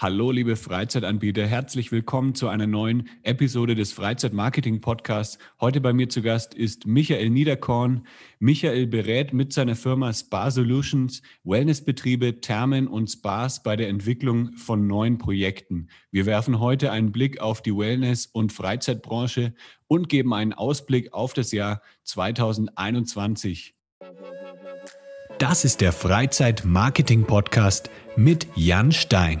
Hallo, liebe Freizeitanbieter, herzlich willkommen zu einer neuen Episode des Freizeitmarketing-Podcasts. Heute bei mir zu Gast ist Michael Niederkorn. Michael berät mit seiner Firma Spa Solutions Wellnessbetriebe, Thermen und Spas bei der Entwicklung von neuen Projekten. Wir werfen heute einen Blick auf die Wellness- und Freizeitbranche und geben einen Ausblick auf das Jahr 2021. Das ist der Freizeit-Marketing-Podcast mit Jan Stein.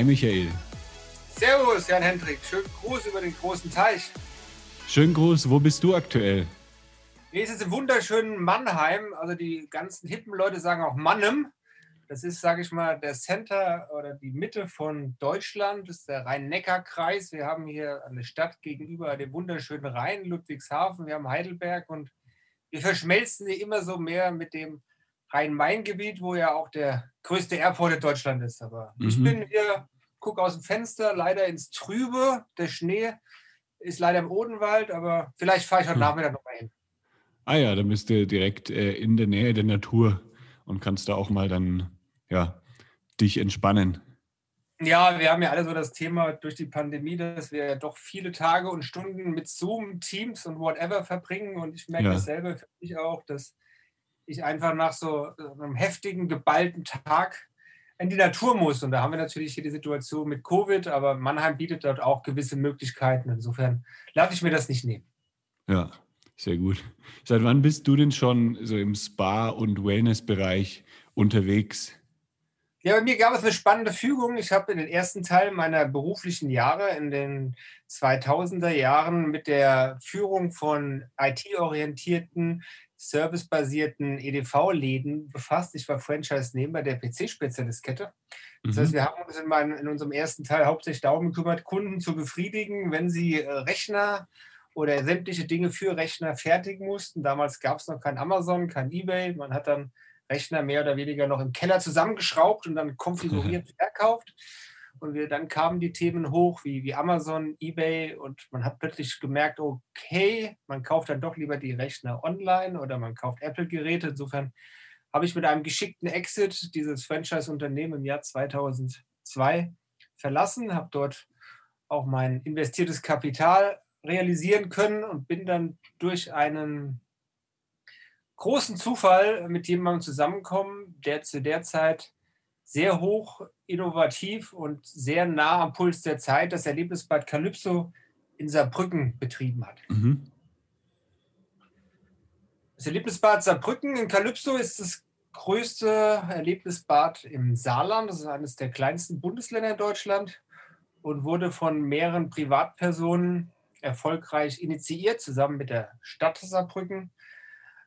Hi Michael. Servus, Jan Hendrik. Schönen Gruß über den großen Teich. Schönen Gruß. Wo bist du aktuell? Nee, es ist im wunderschönen Mannheim. Also die ganzen hippen Leute sagen auch Mannem. Das ist, sage ich mal, der Center oder die Mitte von Deutschland. Das ist der Rhein-Neckar-Kreis. Wir haben hier eine Stadt gegenüber dem wunderschönen Rhein, Ludwigshafen. Wir haben Heidelberg und wir verschmelzen hier immer so mehr mit dem Rhein-Main-Gebiet, wo ja auch der größte Airport in Deutschland ist. Aber mhm. ich bin hier, gucke aus dem Fenster, leider ins Trübe. Der Schnee ist leider im Odenwald, aber vielleicht fahre ich heute mhm. Nachmittag nochmal hin. Ah ja, dann bist du direkt äh, in der Nähe der Natur und kannst da auch mal dann ja, dich entspannen. Ja, wir haben ja alle so das Thema durch die Pandemie, dass wir doch viele Tage und Stunden mit Zoom, Teams und whatever verbringen. Und ich merke ja. das selber für mich auch, dass ich einfach nach so einem heftigen, geballten Tag in die Natur muss. Und da haben wir natürlich hier die Situation mit Covid, aber Mannheim bietet dort auch gewisse Möglichkeiten. Insofern lasse ich mir das nicht nehmen. Ja, sehr gut. Seit wann bist du denn schon so im Spa- und Wellness-Bereich unterwegs? Ja, bei mir gab es eine spannende Fügung. Ich habe in den ersten Teil meiner beruflichen Jahre in den 2000er Jahren mit der Führung von IT-orientierten servicebasierten EDV-Läden befasst. Ich war Franchise-Nehmer der PC-Spezialistkette. Das mhm. heißt, wir haben uns in, meinem, in, unserem ersten Teil hauptsächlich darum gekümmert, Kunden zu befriedigen, wenn sie äh, Rechner oder sämtliche Dinge für Rechner fertigen mussten. Damals gab es noch kein Amazon, kein eBay. Man hat dann Rechner mehr oder weniger noch im Keller zusammengeschraubt und dann konfiguriert verkauft. Und wir, dann kamen die Themen hoch wie, wie Amazon, eBay und man hat plötzlich gemerkt, okay, man kauft dann doch lieber die Rechner online oder man kauft Apple-Geräte. Insofern habe ich mit einem geschickten Exit dieses Franchise-Unternehmen im Jahr 2002 verlassen, habe dort auch mein investiertes Kapital realisieren können und bin dann durch einen großen Zufall mit jemandem zusammengekommen, der zu der Zeit sehr hoch innovativ und sehr nah am Puls der Zeit das Erlebnisbad Calypso in Saarbrücken betrieben hat. Mhm. Das Erlebnisbad Saarbrücken in Calypso ist das größte Erlebnisbad im Saarland. Das ist eines der kleinsten Bundesländer in Deutschland und wurde von mehreren Privatpersonen erfolgreich initiiert, zusammen mit der Stadt Saarbrücken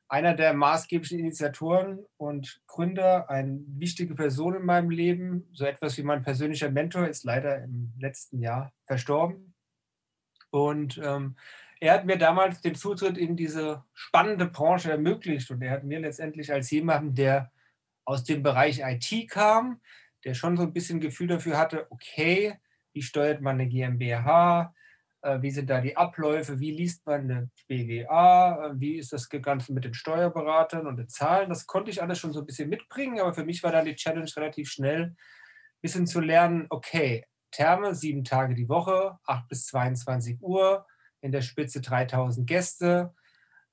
einer der maßgeblichen Initiatoren und Gründer, eine wichtige Person in meinem Leben, so etwas wie mein persönlicher Mentor, ist leider im letzten Jahr verstorben. Und ähm, er hat mir damals den Zutritt in diese spannende Branche ermöglicht und er hat mir letztendlich als jemanden, der aus dem Bereich IT kam, der schon so ein bisschen Gefühl dafür hatte, okay, wie steuert man eine GmbH, wie sind da die Abläufe? Wie liest man eine BWA? Äh, wie ist das Ganze mit den Steuerberatern und den Zahlen? Das konnte ich alles schon so ein bisschen mitbringen, aber für mich war dann die Challenge relativ schnell, ein bisschen zu lernen, okay, Therme, sieben Tage die Woche, 8 bis 22 Uhr, in der Spitze 3000 Gäste.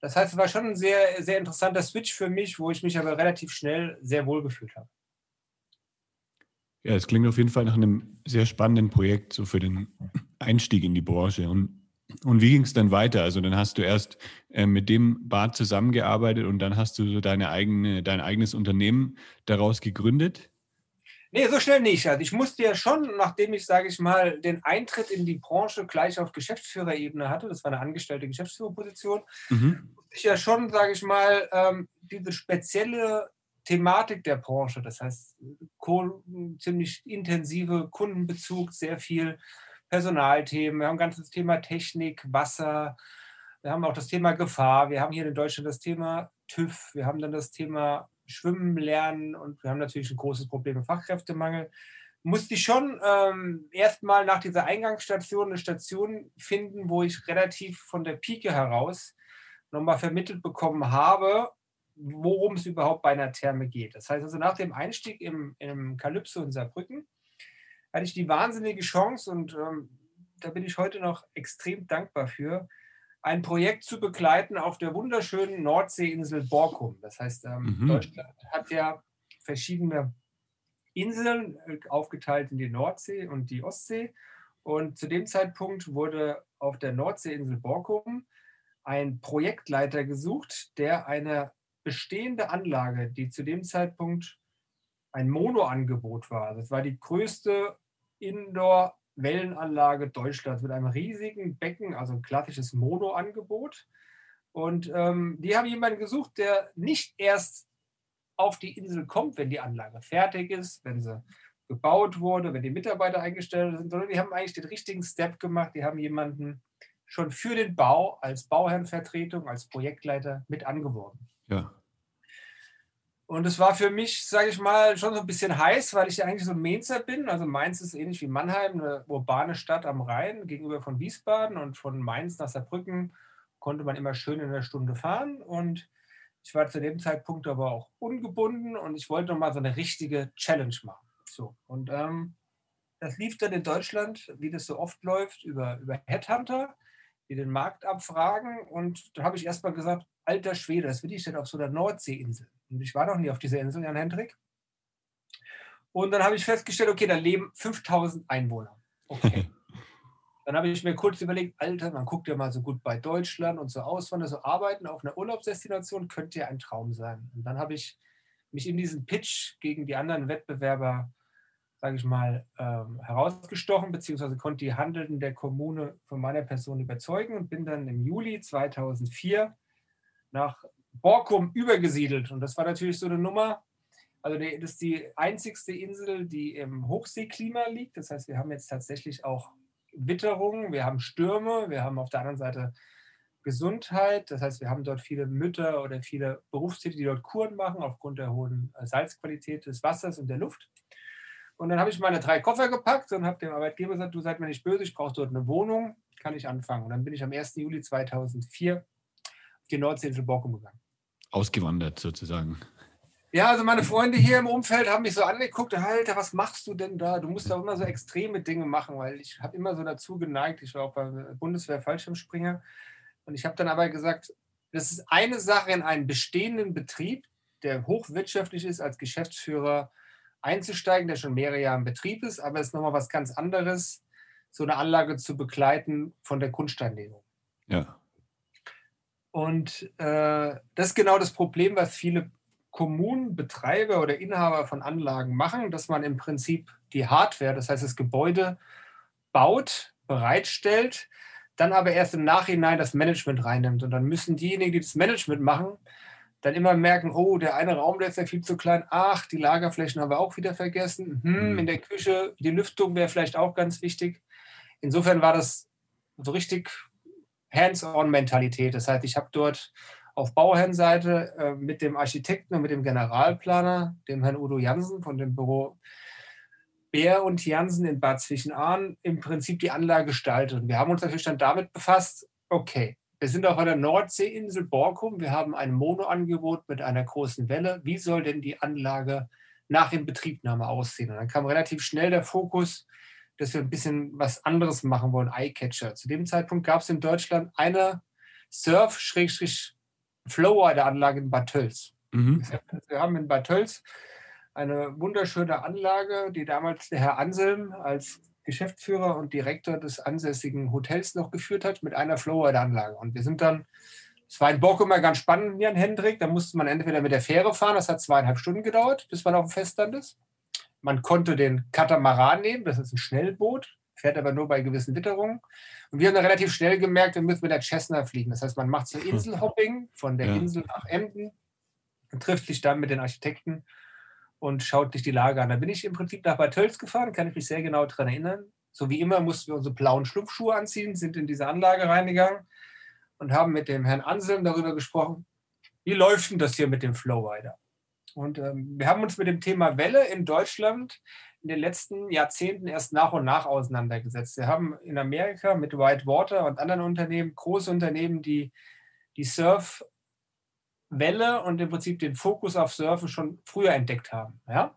Das heißt, es war schon ein sehr, sehr interessanter Switch für mich, wo ich mich aber relativ schnell sehr wohl gefühlt habe. Ja, es klingt auf jeden Fall nach einem sehr spannenden Projekt, so für den Einstieg in die Branche. Und, und wie ging es dann weiter? Also dann hast du erst äh, mit dem Bad zusammengearbeitet und dann hast du so deine eigene, dein eigenes Unternehmen daraus gegründet? Nee, so schnell nicht. Also ich musste ja schon, nachdem ich, sage ich mal, den Eintritt in die Branche gleich auf Geschäftsführerebene hatte, das war eine angestellte Geschäftsführerposition, mhm. ich ja schon, sage ich mal, ähm, diese spezielle Thematik der Branche. Das heißt, ziemlich intensive Kundenbezug, sehr viel Personalthemen. Wir haben ein ganzes Thema Technik, Wasser. Wir haben auch das Thema Gefahr. Wir haben hier in Deutschland das Thema TÜV. Wir haben dann das Thema Schwimmen lernen und wir haben natürlich ein großes Problem mit Fachkräftemangel. Musste ich schon ähm, erstmal nach dieser Eingangsstation eine Station finden, wo ich relativ von der Pike heraus nochmal vermittelt bekommen habe, worum es überhaupt bei einer Therme geht. Das heißt also nach dem Einstieg im, im Kalypso in Saarbrücken hatte ich die wahnsinnige Chance und ähm, da bin ich heute noch extrem dankbar für, ein Projekt zu begleiten auf der wunderschönen Nordseeinsel Borkum. Das heißt, ähm, mhm. Deutschland hat ja verschiedene Inseln äh, aufgeteilt in die Nordsee und die Ostsee. Und zu dem Zeitpunkt wurde auf der Nordseeinsel Borkum ein Projektleiter gesucht, der eine bestehende Anlage, die zu dem Zeitpunkt ein Mono-Angebot war. Das war die größte Indoor-Wellenanlage Deutschlands mit einem riesigen Becken, also ein klassisches Mono-Angebot. Und ähm, die haben jemanden gesucht, der nicht erst auf die Insel kommt, wenn die Anlage fertig ist, wenn sie gebaut wurde, wenn die Mitarbeiter eingestellt sind, sondern die haben eigentlich den richtigen Step gemacht. Die haben jemanden schon für den Bau als Bauherrenvertretung, als Projektleiter mit angeworben. Ja. Und es war für mich, sage ich mal, schon so ein bisschen heiß, weil ich ja eigentlich so ein Mainzer bin. Also Mainz ist ähnlich wie Mannheim, eine urbane Stadt am Rhein gegenüber von Wiesbaden. Und von Mainz nach Saarbrücken konnte man immer schön in einer Stunde fahren. Und ich war zu dem Zeitpunkt aber auch ungebunden und ich wollte nochmal so eine richtige Challenge machen. So. Und ähm, das lief dann in Deutschland, wie das so oft läuft, über, über Headhunter die den Markt abfragen. Und da habe ich erstmal gesagt, alter Schwede, das will ich denn auf so einer Nordseeinsel. Und ich war noch nie auf dieser Insel, Jan Hendrik. Und dann habe ich festgestellt, okay, da leben 5000 Einwohner. Okay. dann habe ich mir kurz überlegt, Alter, man guckt ja mal so gut bei Deutschland und so Auswandern, so arbeiten auf einer Urlaubsdestination könnte ja ein Traum sein. Und dann habe ich mich in diesen Pitch gegen die anderen Wettbewerber sage ich mal, ähm, herausgestochen, beziehungsweise konnte die Handelnden der Kommune von meiner Person überzeugen und bin dann im Juli 2004 nach Borkum übergesiedelt. Und das war natürlich so eine Nummer. Also das ist die einzigste Insel, die im Hochseeklima liegt. Das heißt, wir haben jetzt tatsächlich auch Witterungen, wir haben Stürme, wir haben auf der anderen Seite Gesundheit. Das heißt, wir haben dort viele Mütter oder viele Berufstätige, die dort Kuren machen aufgrund der hohen Salzqualität des Wassers und der Luft. Und dann habe ich meine drei Koffer gepackt und habe dem Arbeitgeber gesagt, du seid mir nicht böse, ich brauche dort eine Wohnung, kann ich anfangen. Und dann bin ich am 1. Juli 2004 auf die Nordseeinsel Borkum gegangen. Ausgewandert sozusagen. Ja, also meine Freunde hier im Umfeld haben mich so angeguckt, Alter, was machst du denn da? Du musst da immer so extreme Dinge machen, weil ich habe immer so dazu geneigt, ich war auch beim Bundeswehr Fallschirmspringer und ich habe dann aber gesagt, das ist eine Sache in einen bestehenden Betrieb, der hochwirtschaftlich ist als Geschäftsführer, einzusteigen, der schon mehrere Jahre im Betrieb ist, aber es ist nochmal was ganz anderes, so eine Anlage zu begleiten von der Grundsteinlegung. Ja. Und äh, das ist genau das Problem, was viele Kommunen, Betreiber oder Inhaber von Anlagen machen, dass man im Prinzip die Hardware, das heißt das Gebäude, baut, bereitstellt, dann aber erst im Nachhinein das Management reinnimmt. Und dann müssen diejenigen, die das Management machen, dann immer merken, oh, der eine Raum, der ist ja viel zu klein. Ach, die Lagerflächen haben wir auch wieder vergessen. Hm, in der Küche, die Lüftung wäre vielleicht auch ganz wichtig. Insofern war das so richtig Hands-on-Mentalität. Das heißt, ich habe dort auf Bauherrenseite äh, mit dem Architekten und mit dem Generalplaner, dem Herrn Udo Jansen von dem Büro Bär und Jansen in Bad Zwischenahn, im Prinzip die Anlage gestaltet. Und wir haben uns natürlich dann damit befasst, okay, wir sind auf einer Nordseeinsel Borkum. Wir haben ein Monoangebot mit einer großen Welle. Wie soll denn die Anlage nach Inbetriebnahme aussehen? Und dann kam relativ schnell der Fokus, dass wir ein bisschen was anderes machen wollen, Eyecatcher. Zu dem Zeitpunkt gab es in Deutschland eine Surf-Flowrider-Anlage in Bad Tölz. Mhm. Wir haben in Bad Tölz eine wunderschöne Anlage, die damals der Herr Anselm als Geschäftsführer und Direktor des ansässigen Hotels noch geführt hat mit einer Flowrider-Anlage. Und wir sind dann, es war in Bock immer ganz spannend, Jan Hendrik, da musste man entweder mit der Fähre fahren, das hat zweieinhalb Stunden gedauert, bis man auf dem Festland ist. Man konnte den Katamaran nehmen, das ist ein Schnellboot, fährt aber nur bei gewissen Witterungen. Und wir haben dann relativ schnell gemerkt, wir müssen mit der Cessna fliegen. Das heißt, man macht so hm. Inselhopping von der ja. Insel nach Emden und trifft sich dann mit den Architekten und schaut sich die Lage an. Da bin ich im Prinzip nach Bad Tölz gefahren, kann ich mich sehr genau daran erinnern. So wie immer mussten wir unsere blauen Schlupfschuhe anziehen, sind in diese Anlage reingegangen und haben mit dem Herrn Anselm darüber gesprochen, wie läuft denn das hier mit dem Flowrider? Und ähm, wir haben uns mit dem Thema Welle in Deutschland in den letzten Jahrzehnten erst nach und nach auseinandergesetzt. Wir haben in Amerika mit Whitewater und anderen Unternehmen, große Unternehmen, die die Surfwelle und im Prinzip den Fokus auf Surfen schon früher entdeckt haben. Ja?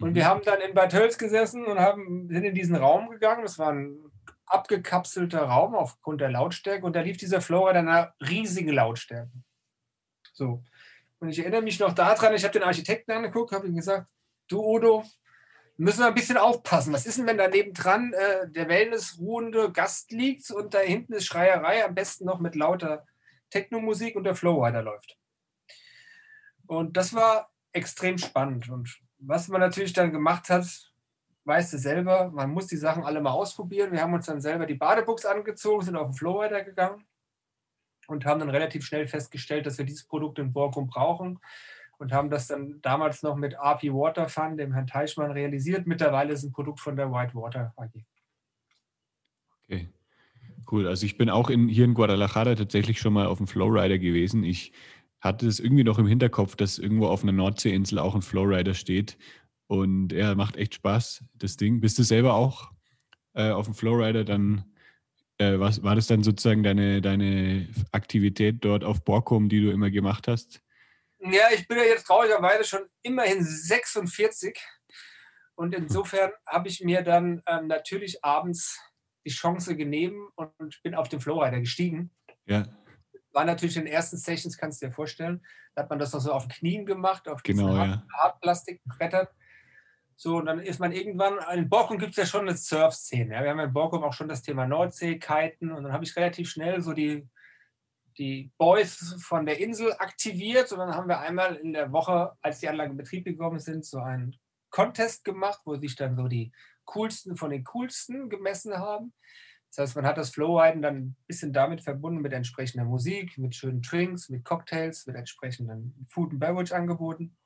Und wir mhm. haben dann in Bad Hölz gesessen und haben, sind in diesen Raum gegangen. Das war ein abgekapselter Raum aufgrund der Lautstärke und da lief dieser Flowrider in einer riesigen Lautstärke. So. Und ich erinnere mich noch daran, ich habe den Architekten angeguckt, habe ihm gesagt, du Udo, müssen wir ein bisschen aufpassen. Was ist denn, wenn da nebendran äh, der wellnessruhende Gast liegt und da hinten ist Schreierei, am besten noch mit lauter Techno-Musik und der Flowrider läuft? Und das war extrem spannend. Und was man natürlich dann gemacht hat, weißt du selber, man muss die Sachen alle mal ausprobieren. Wir haben uns dann selber die Badebuchs angezogen, sind auf den Flowrider gegangen und haben dann relativ schnell festgestellt, dass wir dieses Produkt in Borkum brauchen und haben das dann damals noch mit RP Water Fund, dem Herrn Teichmann, realisiert. Mittlerweile ist ein Produkt von der White Water AG. Okay, cool. Also ich bin auch in, hier in Guadalajara tatsächlich schon mal auf dem Flowrider gewesen. Ich hatte es irgendwie noch im Hinterkopf, dass irgendwo auf einer Nordseeinsel auch ein Flowrider steht. Und er ja, macht echt Spaß, das Ding. Bist du selber auch äh, auf dem Flowrider dann äh, was, war das dann sozusagen deine, deine Aktivität dort auf Borkum, die du immer gemacht hast? Ja, ich bin ja jetzt traurigerweise schon immerhin 46 und insofern habe ich mir dann ähm, natürlich abends die Chance genehm und bin auf den Flowrider gestiegen. Ja. War natürlich in den ersten Sessions, kannst du dir vorstellen, da hat man das noch so auf Knien gemacht, auf genau, ja. Hartplastikbrettern. So, und dann ist man irgendwann, in Borkum gibt es ja schon eine Surf-Szene. Ja. Wir haben in Borkum auch schon das Thema Nordsee, Kiten und dann habe ich relativ schnell so die die Boys von der Insel aktiviert und dann haben wir einmal in der Woche, als die Anlagen in Betrieb gekommen sind, so einen Contest gemacht, wo sich dann so die coolsten von den coolsten gemessen haben. Das heißt, man hat das Flowriden dann ein bisschen damit verbunden mit entsprechender Musik, mit schönen Drinks, mit Cocktails, mit entsprechenden Food and Beverage Angeboten.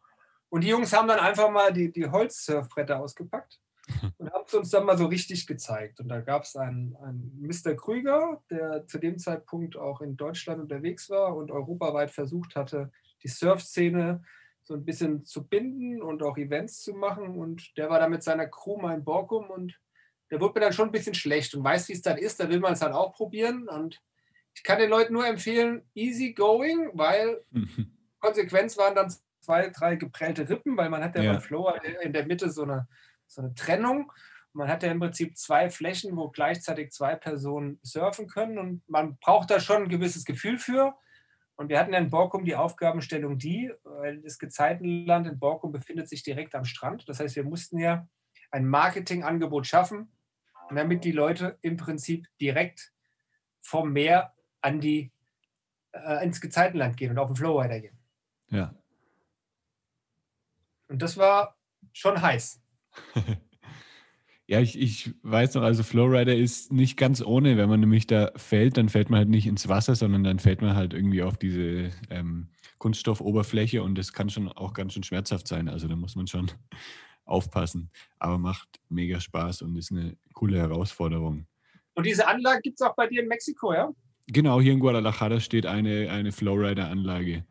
Und die Jungs haben dann einfach mal die, die Holzsurfbretter ausgepackt und haben es uns dann mal so richtig gezeigt. Und da gab es einen, einen Mr. Krüger, der zu dem Zeitpunkt auch in Deutschland unterwegs war und europaweit versucht hatte, die Surfszene so ein bisschen zu binden und auch Events zu machen. Und der war da mit seiner Crew mal in Borkum und der wurde mir dann schon ein bisschen schlecht und weiß, wie es dann ist. Da will man es dann auch probieren. Und ich kann den Leuten nur empfehlen, easy going, weil Konsequenz waren dann zwei, drei geprellte Rippen, weil man hat ja, ja. beim Floor in der Mitte so eine so eine Trennung. Man hat ja im Prinzip zwei Flächen, wo gleichzeitig zwei Personen surfen können und man braucht da schon ein gewisses Gefühl für. Und wir hatten ja in Borkum die Aufgabenstellung die, weil das Gezeitenland in Borkum befindet sich direkt am Strand. Das heißt, wir mussten ja ein Marketingangebot schaffen, damit die Leute im Prinzip direkt vom Meer an die, äh, ins Gezeitenland gehen und auf den Flowrider gehen. Ja. Und das war schon heiß. ja, ich, ich weiß noch, also Flowrider ist nicht ganz ohne. Wenn man nämlich da fällt, dann fällt man halt nicht ins Wasser, sondern dann fällt man halt irgendwie auf diese ähm, Kunststoffoberfläche und das kann schon auch ganz schön schmerzhaft sein. Also da muss man schon aufpassen. Aber macht mega Spaß und ist eine coole Herausforderung. Und diese Anlage gibt es auch bei dir in Mexiko, ja? Genau, hier in Guadalajara steht eine, eine Flowrider-Anlage.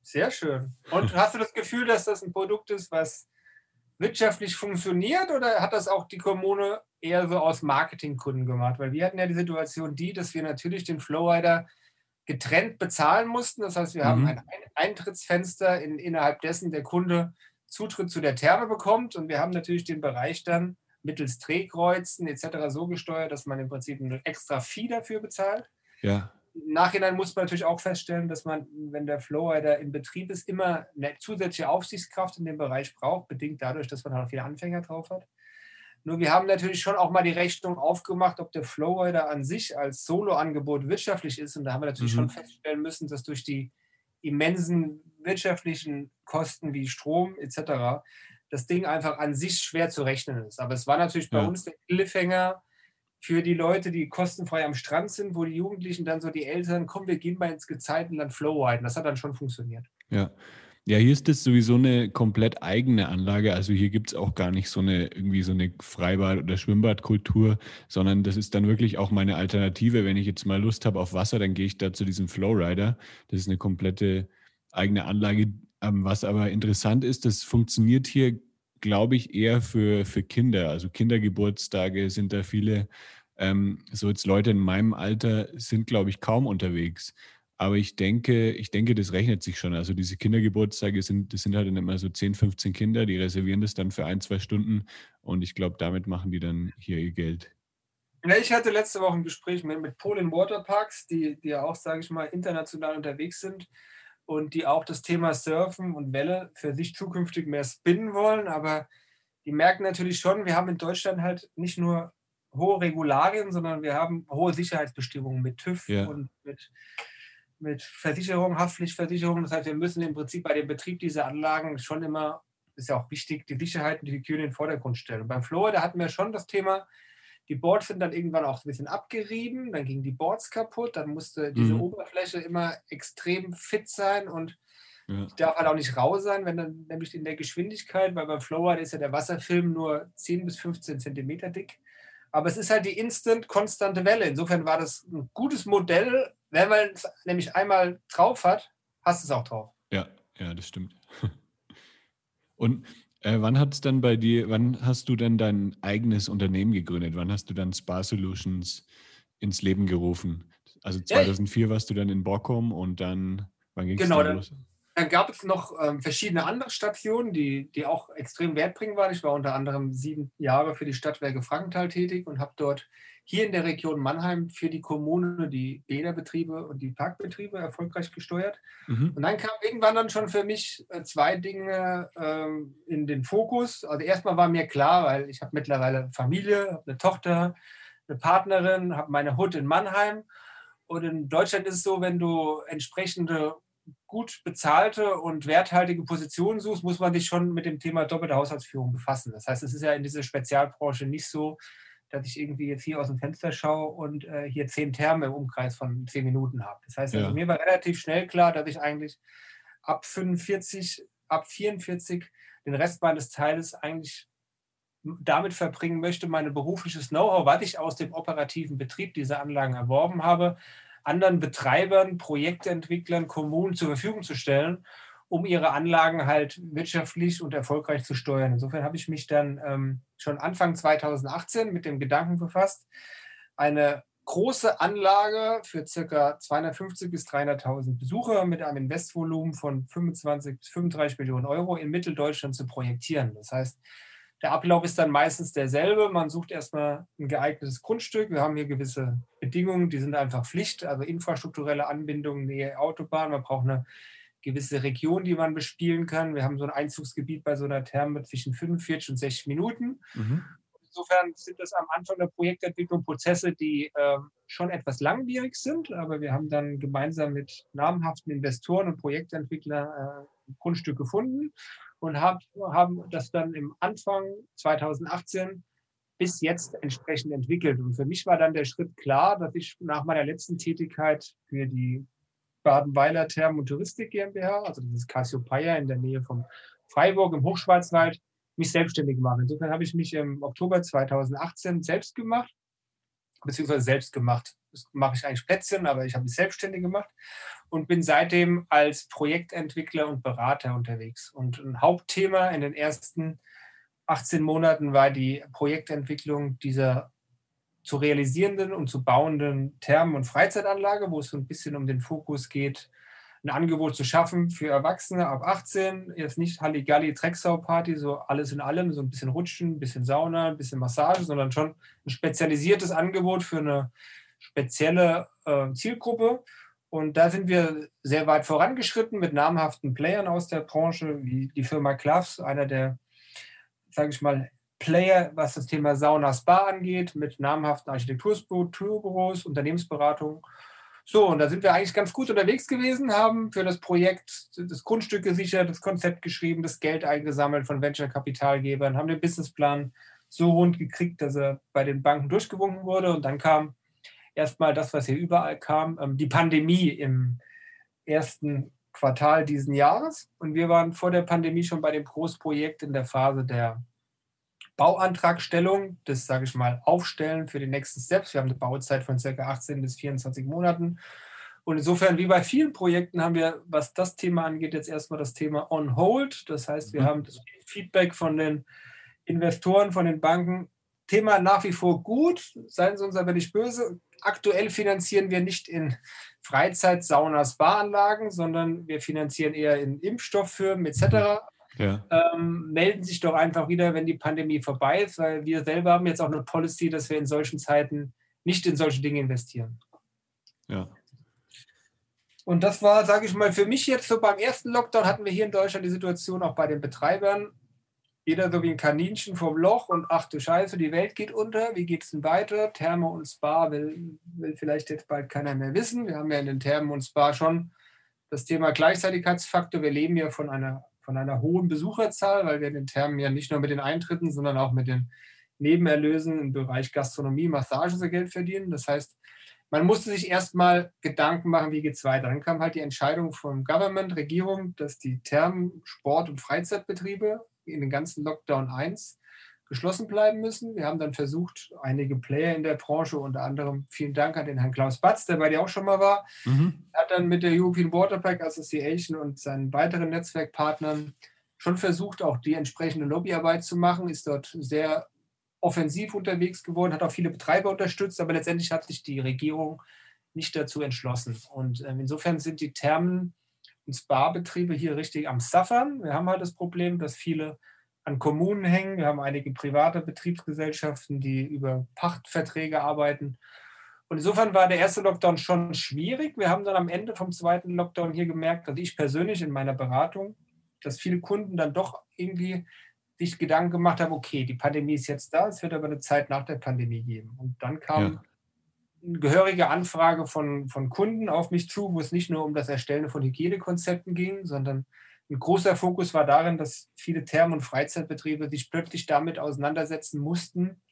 Sehr schön. Und hast du das Gefühl, dass das ein Produkt ist, was wirtschaftlich funktioniert oder hat das auch die Kommune eher so aus Marketingkunden gemacht? Weil wir hatten ja die Situation die, dass wir natürlich den Flowrider getrennt bezahlen mussten. Das heißt, wir mhm. haben ein Eintrittsfenster, in, innerhalb dessen der Kunde Zutritt zu der Therme bekommt und wir haben natürlich den Bereich dann mittels Drehkreuzen etc. so gesteuert, dass man im Prinzip eine extra Fee dafür bezahlt. Ja. Im Nachhinein muss man natürlich auch feststellen, dass man, wenn der Flowrider in Betrieb ist, immer eine zusätzliche Aufsichtskraft in dem Bereich braucht, bedingt dadurch, dass man halt viele Anfänger drauf hat. Nur wir haben natürlich schon auch mal die Rechnung aufgemacht, ob der Flowrider an sich als Solo-Angebot wirtschaftlich ist. Und da haben wir natürlich mhm. schon feststellen müssen, dass durch die immensen wirtschaftlichen Kosten wie Strom etc. das Ding einfach an sich schwer zu rechnen ist. Aber es war natürlich bei ja. uns der Cliffhanger, für die Leute, die kostenfrei am Strand sind, wo die Jugendlichen dann so die Eltern, komm, wir gehen mal ins Gezeitenland Flowriden. Das hat dann schon funktioniert. Ja. Ja, hier ist das sowieso eine komplett eigene Anlage. Also hier gibt es auch gar nicht so eine irgendwie so eine Freibad- oder Schwimmbadkultur, sondern das ist dann wirklich auch meine Alternative. Wenn ich jetzt mal Lust habe auf Wasser, dann gehe ich da zu diesem Flowrider. Das ist eine komplette eigene Anlage. Was aber interessant ist, das funktioniert hier, glaube ich, eher für, für Kinder. Also Kindergeburtstage sind da viele. Ähm, so jetzt Leute in meinem Alter sind, glaube ich, kaum unterwegs. Aber ich denke, ich denke, das rechnet sich schon. Also diese Kindergeburtstage sind, das sind halt immer so 10, 15 Kinder, die reservieren das dann für ein, zwei Stunden und ich glaube, damit machen die dann hier ihr Geld. Ich hatte letzte Woche ein Gespräch mit, mit Polen Waterparks, die, die ja auch, sage ich mal, international unterwegs sind und die auch das Thema Surfen und Welle für sich zukünftig mehr spinnen wollen. Aber die merken natürlich schon, wir haben in Deutschland halt nicht nur hohe Regularien, sondern wir haben hohe Sicherheitsbestimmungen mit TÜV ja. und mit mit Versicherung, Haftpflichtversicherung. Das heißt, wir müssen im Prinzip bei dem Betrieb dieser Anlagen schon immer, ist ja auch wichtig, die Sicherheit und die Security in den Vordergrund stellen. Und beim Floor, da hatten wir schon das Thema, die Boards sind dann irgendwann auch ein bisschen abgerieben, dann gingen die Boards kaputt, dann musste diese mhm. Oberfläche immer extrem fit sein und ja. die darf halt auch nicht rau sein, wenn dann nämlich in der Geschwindigkeit, weil beim Flower ist ja der Wasserfilm nur 10 bis 15 Zentimeter dick. Aber es ist halt die instant konstante Welle. Insofern war das ein gutes Modell, wenn man es nämlich einmal drauf hat, hast du es auch drauf. Ja, ja, das stimmt. Und äh, wann hat es dann bei dir, wann hast du denn dein eigenes Unternehmen gegründet? Wann hast du dann Spa Solutions ins Leben gerufen? Also 2004 ja, warst du dann in Borkum und dann, wann ging es genau, dann los? Dann gab es noch ähm, verschiedene andere Stationen, die, die auch extrem wertbringend waren. Ich war unter anderem sieben Jahre für die Stadtwerke Frankenthal tätig und habe dort hier in der Region Mannheim für die Kommune die Bäderbetriebe und die Parkbetriebe erfolgreich gesteuert. Mhm. Und dann kam irgendwann dann schon für mich äh, zwei Dinge ähm, in den Fokus. Also erstmal war mir klar, weil ich habe mittlerweile Familie, habe eine Tochter, eine Partnerin, habe meine Hut in Mannheim. Und in Deutschland ist es so, wenn du entsprechende gut bezahlte und werthaltige Positionen suchst, muss man sich schon mit dem Thema doppelte Haushaltsführung befassen. Das heißt, es ist ja in dieser Spezialbranche nicht so, dass ich irgendwie jetzt hier aus dem Fenster schaue und äh, hier zehn Therme im Umkreis von zehn Minuten habe. Das heißt, also ja. mir war relativ schnell klar, dass ich eigentlich ab 45, ab 44 den Rest meines Teils eigentlich damit verbringen möchte, mein berufliches Know-how, was ich aus dem operativen Betrieb dieser Anlagen erworben habe, anderen Betreibern, Projektentwicklern, Kommunen zur Verfügung zu stellen um ihre Anlagen halt wirtschaftlich und erfolgreich zu steuern. Insofern habe ich mich dann ähm, schon Anfang 2018 mit dem Gedanken befasst, eine große Anlage für ca. 250 bis 300.000 Besucher mit einem Investvolumen von 25 bis 35 Millionen Euro in Mitteldeutschland zu projektieren. Das heißt, der Ablauf ist dann meistens derselbe. Man sucht erstmal ein geeignetes Grundstück. Wir haben hier gewisse Bedingungen, die sind einfach Pflicht, also infrastrukturelle Anbindungen, Nähe Autobahn. Man braucht eine gewisse Region, die man bespielen kann. Wir haben so ein Einzugsgebiet bei so einer Therme zwischen 45 und 60 Minuten. Mhm. Insofern sind das am Anfang der Projektentwicklung Prozesse, die äh, schon etwas langwierig sind, aber wir haben dann gemeinsam mit namhaften Investoren und Projektentwicklern äh, ein Grundstück gefunden und hab, haben das dann im Anfang 2018 bis jetzt entsprechend entwickelt. Und für mich war dann der Schritt klar, dass ich nach meiner letzten Tätigkeit für die Badenweiler Therm- und Touristik GmbH, also das ist Cassiopeia in der Nähe von Freiburg im Hochschwarzwald, mich selbstständig gemacht. Insofern habe ich mich im Oktober 2018 selbst gemacht, beziehungsweise selbst gemacht. Das mache ich eigentlich Plätzchen, aber ich habe mich selbstständig gemacht und bin seitdem als Projektentwickler und Berater unterwegs. Und ein Hauptthema in den ersten 18 Monaten war die Projektentwicklung dieser zu realisierenden und zu bauenden Thermen- und Freizeitanlage, wo es so ein bisschen um den Fokus geht, ein Angebot zu schaffen für Erwachsene ab 18. Jetzt nicht Halligalli, Drecksau-Party, so alles in allem, so ein bisschen Rutschen, ein bisschen Sauna, ein bisschen Massage, sondern schon ein spezialisiertes Angebot für eine spezielle äh, Zielgruppe. Und da sind wir sehr weit vorangeschritten mit namhaften Playern aus der Branche, wie die Firma Klaffs, einer der, sage ich mal, Player, was das Thema Sauna Spa angeht, mit namhaften Architekturbüros, Unternehmensberatung. So, und da sind wir eigentlich ganz gut unterwegs gewesen, haben für das Projekt das Grundstück gesichert, das Konzept geschrieben, das Geld eingesammelt von Venture-Kapitalgebern, haben den Businessplan so rund gekriegt, dass er bei den Banken durchgewunken wurde. Und dann kam erstmal das, was hier überall kam, ähm, die Pandemie im ersten Quartal diesen Jahres. Und wir waren vor der Pandemie schon bei dem Großprojekt in der Phase der Bauantragstellung, das sage ich mal Aufstellen für die nächsten Steps. Wir haben eine Bauzeit von ca. 18 bis 24 Monaten. Und insofern, wie bei vielen Projekten, haben wir, was das Thema angeht, jetzt erstmal das Thema on hold. Das heißt, wir mhm. haben das Feedback von den Investoren, von den Banken. Thema nach wie vor gut, seien Sie uns aber nicht böse. Aktuell finanzieren wir nicht in Freizeit, Sauna, Spa-Anlagen, sondern wir finanzieren eher in Impfstofffirmen etc. Ja. Ähm, melden sich doch einfach wieder, wenn die Pandemie vorbei ist, weil wir selber haben jetzt auch eine Policy, dass wir in solchen Zeiten nicht in solche Dinge investieren. Ja. Und das war, sage ich mal, für mich jetzt so beim ersten Lockdown hatten wir hier in Deutschland die Situation auch bei den Betreibern. Jeder so wie ein Kaninchen vom Loch und ach du Scheiße, die Welt geht unter. Wie geht es denn weiter? Therme und Spa will, will vielleicht jetzt bald keiner mehr wissen. Wir haben ja in den Thermen und Spa schon das Thema Gleichzeitigkeitsfaktor. Wir leben ja von einer, von einer hohen Besucherzahl, weil wir den Thermen ja nicht nur mit den Eintritten, sondern auch mit den Nebenerlösen im Bereich Gastronomie, Massage so Geld verdienen. Das heißt, man musste sich erstmal Gedanken machen, wie geht es weiter. Dann kam halt die Entscheidung vom Government, Regierung, dass die Thermen, Sport- und Freizeitbetriebe in den ganzen Lockdown 1 geschlossen bleiben müssen. Wir haben dann versucht, einige Player in der Branche, unter anderem vielen Dank an den Herrn Klaus Batz, der bei dir auch schon mal war, mhm. hat dann mit der European Waterpark Association und seinen weiteren Netzwerkpartnern schon versucht, auch die entsprechende Lobbyarbeit zu machen, ist dort sehr offensiv unterwegs geworden, hat auch viele Betreiber unterstützt, aber letztendlich hat sich die Regierung nicht dazu entschlossen. Und ähm, insofern sind die Thermen- und Spa-Betriebe hier richtig am Suffern. Wir haben halt das Problem, dass viele an Kommunen hängen. Wir haben einige private Betriebsgesellschaften, die über Pachtverträge arbeiten. Und insofern war der erste Lockdown schon schwierig. Wir haben dann am Ende vom zweiten Lockdown hier gemerkt, dass ich persönlich in meiner Beratung, dass viele Kunden dann doch irgendwie sich Gedanken gemacht haben, okay, die Pandemie ist jetzt da, es wird aber eine Zeit nach der Pandemie geben. Und dann kam ja. eine gehörige Anfrage von, von Kunden auf mich zu, wo es nicht nur um das Erstellen von Hygienekonzepten ging, sondern ein großer Fokus war darin, dass viele Thermen- und Freizeitbetriebe sich plötzlich damit auseinandersetzen mussten,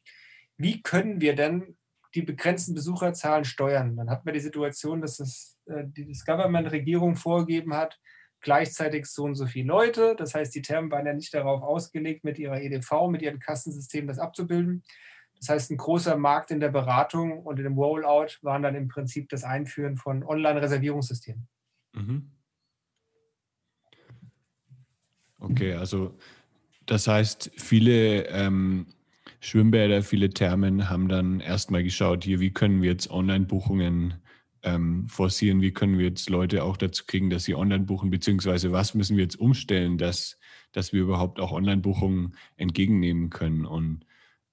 wie können wir denn die begrenzten Besucherzahlen steuern. Dann hatten wir die Situation, dass das, äh, die Government-Regierung vorgegeben hat, gleichzeitig so und so viele Leute. Das heißt, die Thermen waren ja nicht darauf ausgelegt, mit ihrer EDV, mit ihrem Kassensystem das abzubilden. Das heißt, ein großer Markt in der Beratung und in dem Rollout waren dann im Prinzip das Einführen von Online-Reservierungssystemen. Mhm. Okay, also das heißt, viele ähm, Schwimmbäder, viele Thermen haben dann erstmal geschaut, hier, wie können wir jetzt Online-Buchungen ähm, forcieren, wie können wir jetzt Leute auch dazu kriegen, dass sie online buchen, beziehungsweise was müssen wir jetzt umstellen, dass, dass wir überhaupt auch Online-Buchungen entgegennehmen können. Und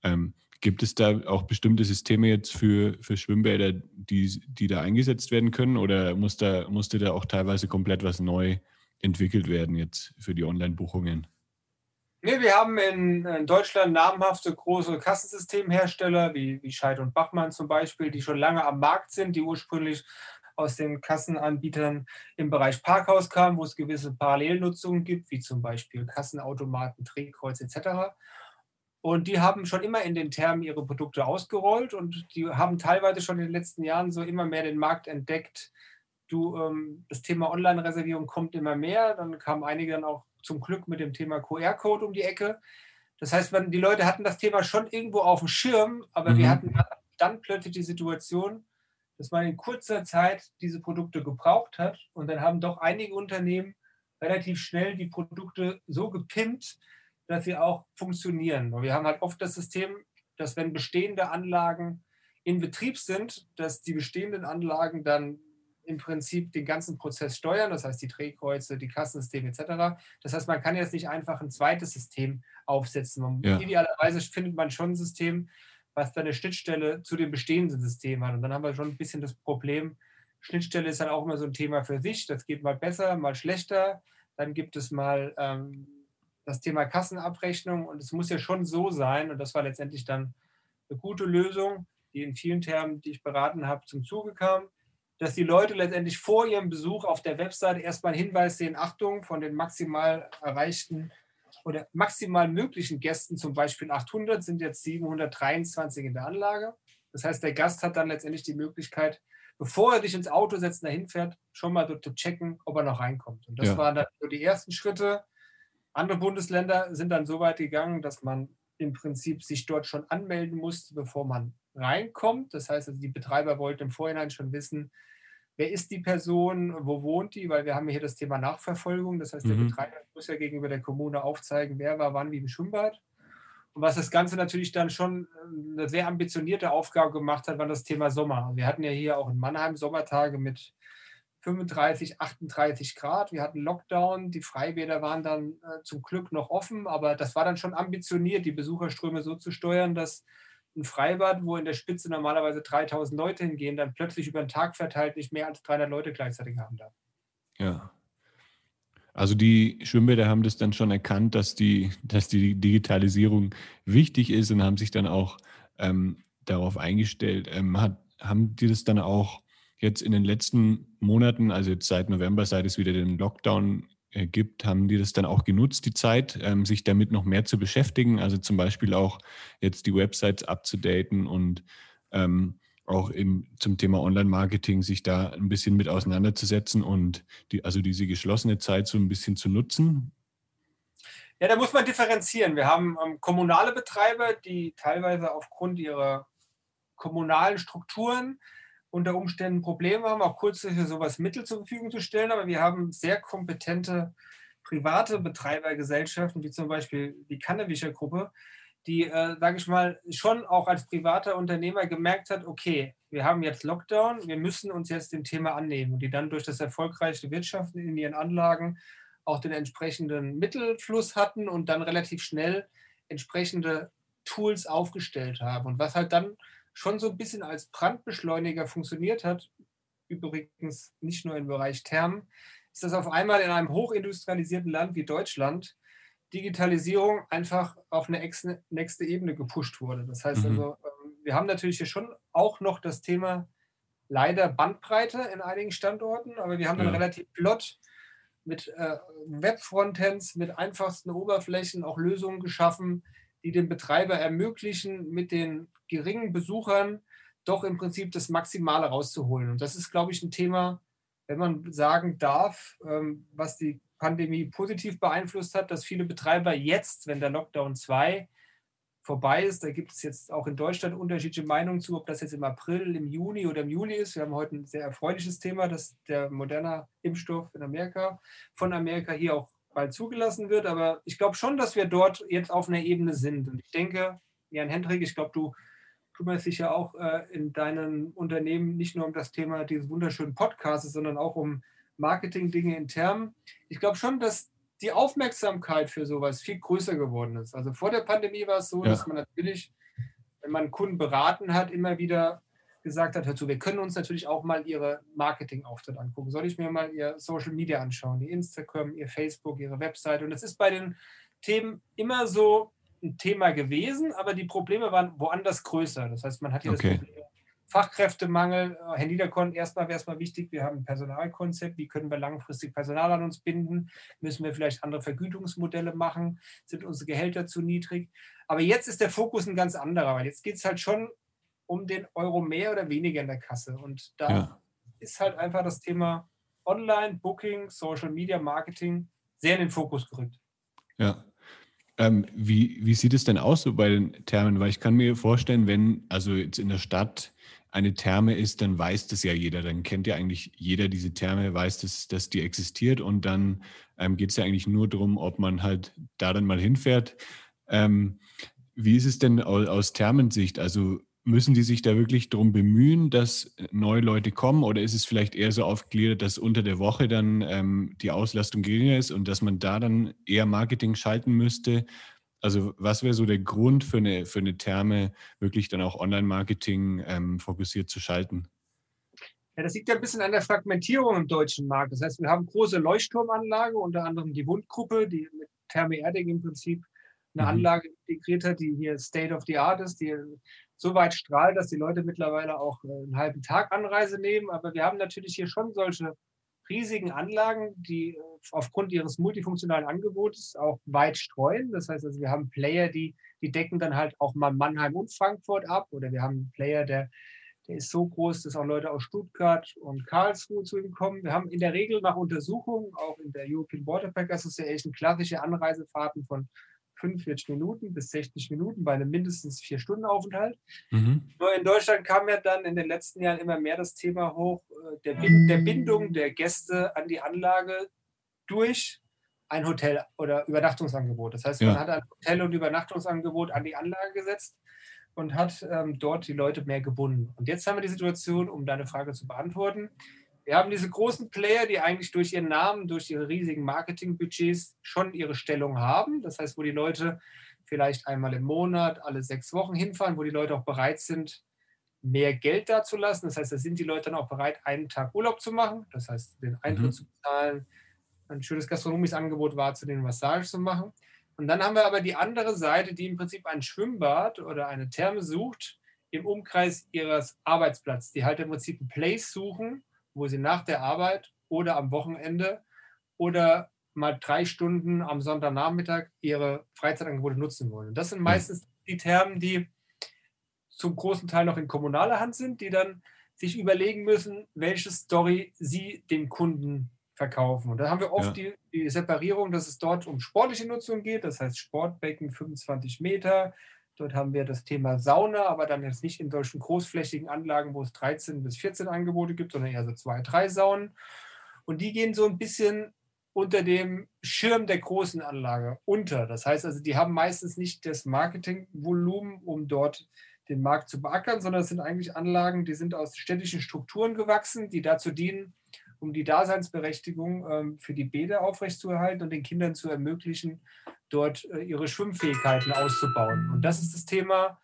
ähm, gibt es da auch bestimmte Systeme jetzt für, für Schwimmbäder, die, die da eingesetzt werden können? Oder muss musste da auch teilweise komplett was neu entwickelt werden jetzt für die Online-Buchungen? Nee, wir haben in, in, Deutschland namhafte große Kassensystemhersteller wie, wie Scheid und Bachmann zum Beispiel, die schon lange am Markt sind, die ursprünglich aus den Kassenanbietern im Bereich Parkhaus kamen, wo es gewisse Parallelnutzungen gibt, wie zum Beispiel Kassenautomaten, Drehkreuz etc. Und die haben schon immer in den Termen ihre Produkte ausgerollt und die haben teilweise schon in den letzten Jahren so immer mehr den Markt entdeckt. Du, ähm, das Thema Online-Reservierung kommt immer mehr. Dann kamen einige dann auch zum Glück mit dem Thema QR-Code um die Ecke. Das heißt, man, die Leute hatten das Thema schon irgendwo auf dem Schirm, aber mhm. wir hatten dann plötzlich die Situation, dass man in kurzer Zeit diese Produkte gebraucht hat und dann haben doch einige Unternehmen relativ schnell die Produkte so gepimpt, dass sie auch funktionieren. wir haben halt oft das System, dass wenn bestehende Anlagen in Betrieb sind, dass die bestehenden Anlagen dann im Prinzip den ganzen Prozess steuern, das heißt die Drehkreuze, die Kassensysteme etc. Das heißt, man kann jetzt nicht einfach ein zweites System aufsetzen. Ja. Idealerweise findet man schon ein System, was dann eine Schnittstelle zu dem bestehenden System hat. Und dann haben wir schon ein bisschen das Problem, Schnittstelle ist dann auch immer so ein Thema für sich. Das geht mal besser, mal schlechter. Dann gibt es mal ähm, das Thema Kassenabrechnung. Und es muss ja schon so sein, und das war letztendlich dann eine gute Lösung, die in vielen Termen, die ich beraten habe, zum Zuge kam dass die Leute letztendlich vor ihrem Besuch auf der Website erstmal einen Hinweis sehen, Achtung, von den maximal erreichten oder maximal möglichen Gästen, zum Beispiel 800, sind jetzt 723 in der Anlage. Das heißt, der Gast hat dann letztendlich die Möglichkeit, bevor er dich ins Auto setzt und dahin fährt, schon mal zu checken, ob er noch reinkommt. Und das ja. waren dann so die ersten Schritte. Andere Bundesländer sind dann so weit gegangen, dass man im Prinzip sich dort schon anmelden musste, bevor man reinkommt. Das heißt, also die Betreiber wollten im Vorhinein schon wissen, wer ist die Person, wo wohnt die, weil wir haben hier das Thema Nachverfolgung. Das heißt, der mhm. Betreiber muss ja gegenüber der Kommune aufzeigen, wer war wann wie im Schwimmbad. Und was das Ganze natürlich dann schon äh, eine sehr ambitionierte Aufgabe gemacht hat, war das Thema Sommer. Wir hatten ja hier auch in Mannheim Sommertage mit 35, 38 Grad. Wir hatten Lockdown. Die Freibäder waren dann äh, zum Glück noch offen, aber das war dann schon ambitioniert, die Besucherströme so zu steuern, dass ein Freibad, wo in der Spitze normalerweise 3000 Leute hingehen, dann plötzlich über den Tag verteilt nicht mehr als 300 Leute gleichzeitig haben darf. Ja, also die Schwimmbäder haben das dann schon erkannt, dass die, dass die Digitalisierung wichtig ist und haben sich dann auch ähm, darauf eingestellt. Ähm, hat, haben die das dann auch jetzt in den letzten Monaten, also jetzt seit November, seit es wieder den Lockdown gibt, haben die das dann auch genutzt, die Zeit, ähm, sich damit noch mehr zu beschäftigen? Also zum Beispiel auch jetzt die Websites abzudaten und ähm, auch im, zum Thema Online-Marketing sich da ein bisschen mit auseinanderzusetzen und die, also diese geschlossene Zeit so ein bisschen zu nutzen? Ja, da muss man differenzieren. Wir haben ähm, kommunale Betreiber, die teilweise aufgrund ihrer kommunalen Strukturen unter Umständen Probleme haben, auch kurzfristig sowas Mittel zur Verfügung zu stellen. Aber wir haben sehr kompetente private Betreibergesellschaften, wie zum Beispiel die Kannewischer Gruppe, die, äh, sage ich mal, schon auch als privater Unternehmer gemerkt hat, okay, wir haben jetzt Lockdown, wir müssen uns jetzt dem Thema annehmen und die dann durch das erfolgreiche Wirtschaften in ihren Anlagen auch den entsprechenden Mittelfluss hatten und dann relativ schnell entsprechende Tools aufgestellt haben. Und was halt dann schon so ein bisschen als Brandbeschleuniger funktioniert hat, übrigens nicht nur im Bereich Thermen, ist, dass auf einmal in einem hochindustrialisierten Land wie Deutschland Digitalisierung einfach auf eine nächste Ebene gepusht wurde. Das heißt mhm. also, ähm, wir haben natürlich hier schon auch noch das Thema leider Bandbreite in einigen Standorten, aber wir haben dann ja. relativ flott mit äh, Web-Frontends, mit einfachsten Oberflächen auch Lösungen geschaffen, die dem Betreiber ermöglichen, mit den geringen Besuchern doch im Prinzip das Maximale rauszuholen. Und das ist, glaube ich, ein Thema, wenn man sagen darf, ähm, was die Pandemie positiv beeinflusst hat, dass viele Betreiber jetzt, wenn der Lockdown 2 vorbei ist, da gibt es jetzt auch in Deutschland unterschiedliche Meinungen zu, ob das jetzt im April, im Juni oder im Juli ist. Wir haben heute ein sehr erfreuliches Thema, dass der moderne Impfstoff in Amerika von Amerika hier auch bald zugelassen wird. Aber ich glaube schon, dass wir dort jetzt auf einer Ebene sind. Und ich denke, Jan Hendrik, ich glaube, du kümmerst dich ja auch äh, in deinem Unternehmen nicht nur um das Thema dieses wunderschönen Podcasts, sondern auch um Marketing-Dinge intern. Ich glaube schon, dass die Aufmerksamkeit für sowas viel größer geworden ist. Also vor der Pandemie war es so, ja. dass man natürlich, wenn man Kunden beraten hat, immer wieder gesagt hat, hör zu, wir können uns natürlich auch mal ihre Marketing-Auftritt angucken. Soll ich mir mal ihr Social Media anschauen, ihr Instagram, ihr Facebook, ihre Webseite? Und das ist bei den Themen immer so ein Thema gewesen, aber die Probleme waren woanders größer. Das heißt, man hat hier okay. das Problem Fachkräftemangel, äh, Herr Niederkorn, erstmal wäre es mal wichtig, wir haben ein Personalkonzept, wie können wir langfristig Personal an uns binden? Müssen wir vielleicht andere Vergütungsmodelle machen? Sind unsere Gehälter zu niedrig? Aber jetzt ist der Fokus ein ganz anderer, weil jetzt geht es halt schon um den Euro mehr oder weniger in der Kasse. Und da ja. ist halt einfach das Thema Online, Booking, Social Media, Marketing sehr in den Fokus gerückt. Ja. Ähm, wie, wie sieht es denn aus so bei den Termen? Weil ich kann mir vorstellen, wenn also jetzt in der Stadt eine Therme ist, dann weiß das ja jeder. Dann kennt ja eigentlich jeder diese Therme, weiß, dass, dass die existiert. Und dann ähm, geht es ja eigentlich nur darum, ob man halt da dann mal hinfährt. Ähm, wie ist es denn aus, aus Thermensicht? Also müssen die sich da wirklich darum bemühen, dass neue Leute kommen? Oder ist es vielleicht eher so aufgegliedert, dass unter der Woche dann ähm, die Auslastung geringer ist und dass man da dann eher Marketing schalten müsste? Also was wäre so der Grund für eine, für eine Therme, wirklich dann auch Online-Marketing ähm, fokussiert zu schalten? Ja, das liegt ja ein bisschen an der Fragmentierung im deutschen Markt. Das heißt, wir haben große Leuchtturmanlagen, unter anderem die Wundgruppe, die mit Therme Erding im Prinzip eine mhm. Anlage integriert hat, die hier State of the Art ist, die so weit strahlt, dass die Leute mittlerweile auch äh, einen halben Tag Anreise nehmen. Aber wir haben natürlich hier schon solche riesigen Anlagen, die äh, aufgrund ihres multifunktionalen Angebotes auch weit streuen. Das heißt also, wir haben Player, die, die decken dann halt auch mal Mannheim und Frankfurt ab oder wir haben einen Player, der Der ist so groß, dass auch Leute aus Stuttgart und Karlsruhe zu ihm kommen. Wir haben in der Regel nach Untersuchungen, auch in der European Waterpack Association, klassische Anreisefahrten von 45 Minuten bis 60 Minuten bei einem mindestens vier Stunden Aufenthalt. Mhm. Nur in Deutschland kam ja dann in den letzten Jahren immer mehr das Thema hoch äh, der, der Bindung der Gäste an die Anlage durch ein Hotel oder Übernachtungsangebot. Das heißt, man hat ein Hotel- und Übernachtungsangebot an die Anlage gesetzt und hat ähm, dort die Leute mehr gebunden. Und jetzt haben wir die Situation, um deine Frage zu beantworten. Wir haben diese großen Player, die eigentlich durch ihren Namen, durch ihre riesigen Marketingbudgets schon ihre Stellung haben. Das heißt, wo die Leute vielleicht einmal im Monat, alle sechs Wochen hinfahren, wo die Leute auch bereit sind, mehr Geld dazulassen. Das heißt, da sind die Leute dann auch bereit, einen Tag Urlaub zu machen. Das heißt, den Eintritt mhm. zu bezahlen, ein schönes gastronomisches Angebot wahrzunehmen, Massage zu machen. Und dann haben wir aber die andere Seite, die im Prinzip ein Schwimmbad oder eine Therme sucht im Umkreis ihres Arbeitsplatzes. Die halt im Prinzip ein Place suchen, wo sie nach der Arbeit oder am Wochenende oder mal drei Stunden am Sonntagnachmittag ihre Freizeitangebote nutzen wollen. Und das sind meistens die Thermen, die zum großen Teil noch in kommunaler Hand sind, die dann sich überlegen müssen, welche Story sie dem Kunden verkaufen. Und da haben wir oft ja. die, die, Separierung, dass es dort um sportliche Nutzung geht, das heißt Sportbecken 25 Meter. Dort haben wir das Thema Sauna, aber dann jetzt nicht in solchen großflächigen Anlagen, wo es 13 bis 14 Angebote gibt, sondern eher so zwei, drei Saunen. Und die gehen so ein bisschen unter dem Schirm der großen Anlage unter. Das heißt also, die haben meistens nicht das Marketingvolumen, um dort den Markt zu beackern, sondern es sind eigentlich Anlagen, die sind aus städtischen Strukturen gewachsen, die dazu dienen, um die Daseinsberechtigung ähm, für die Bäder aufrechtzuerhalten und den Kindern zu ermöglichen, dort äh, ihre Schwimmfähigkeiten auszubauen. Und das ist das Thema,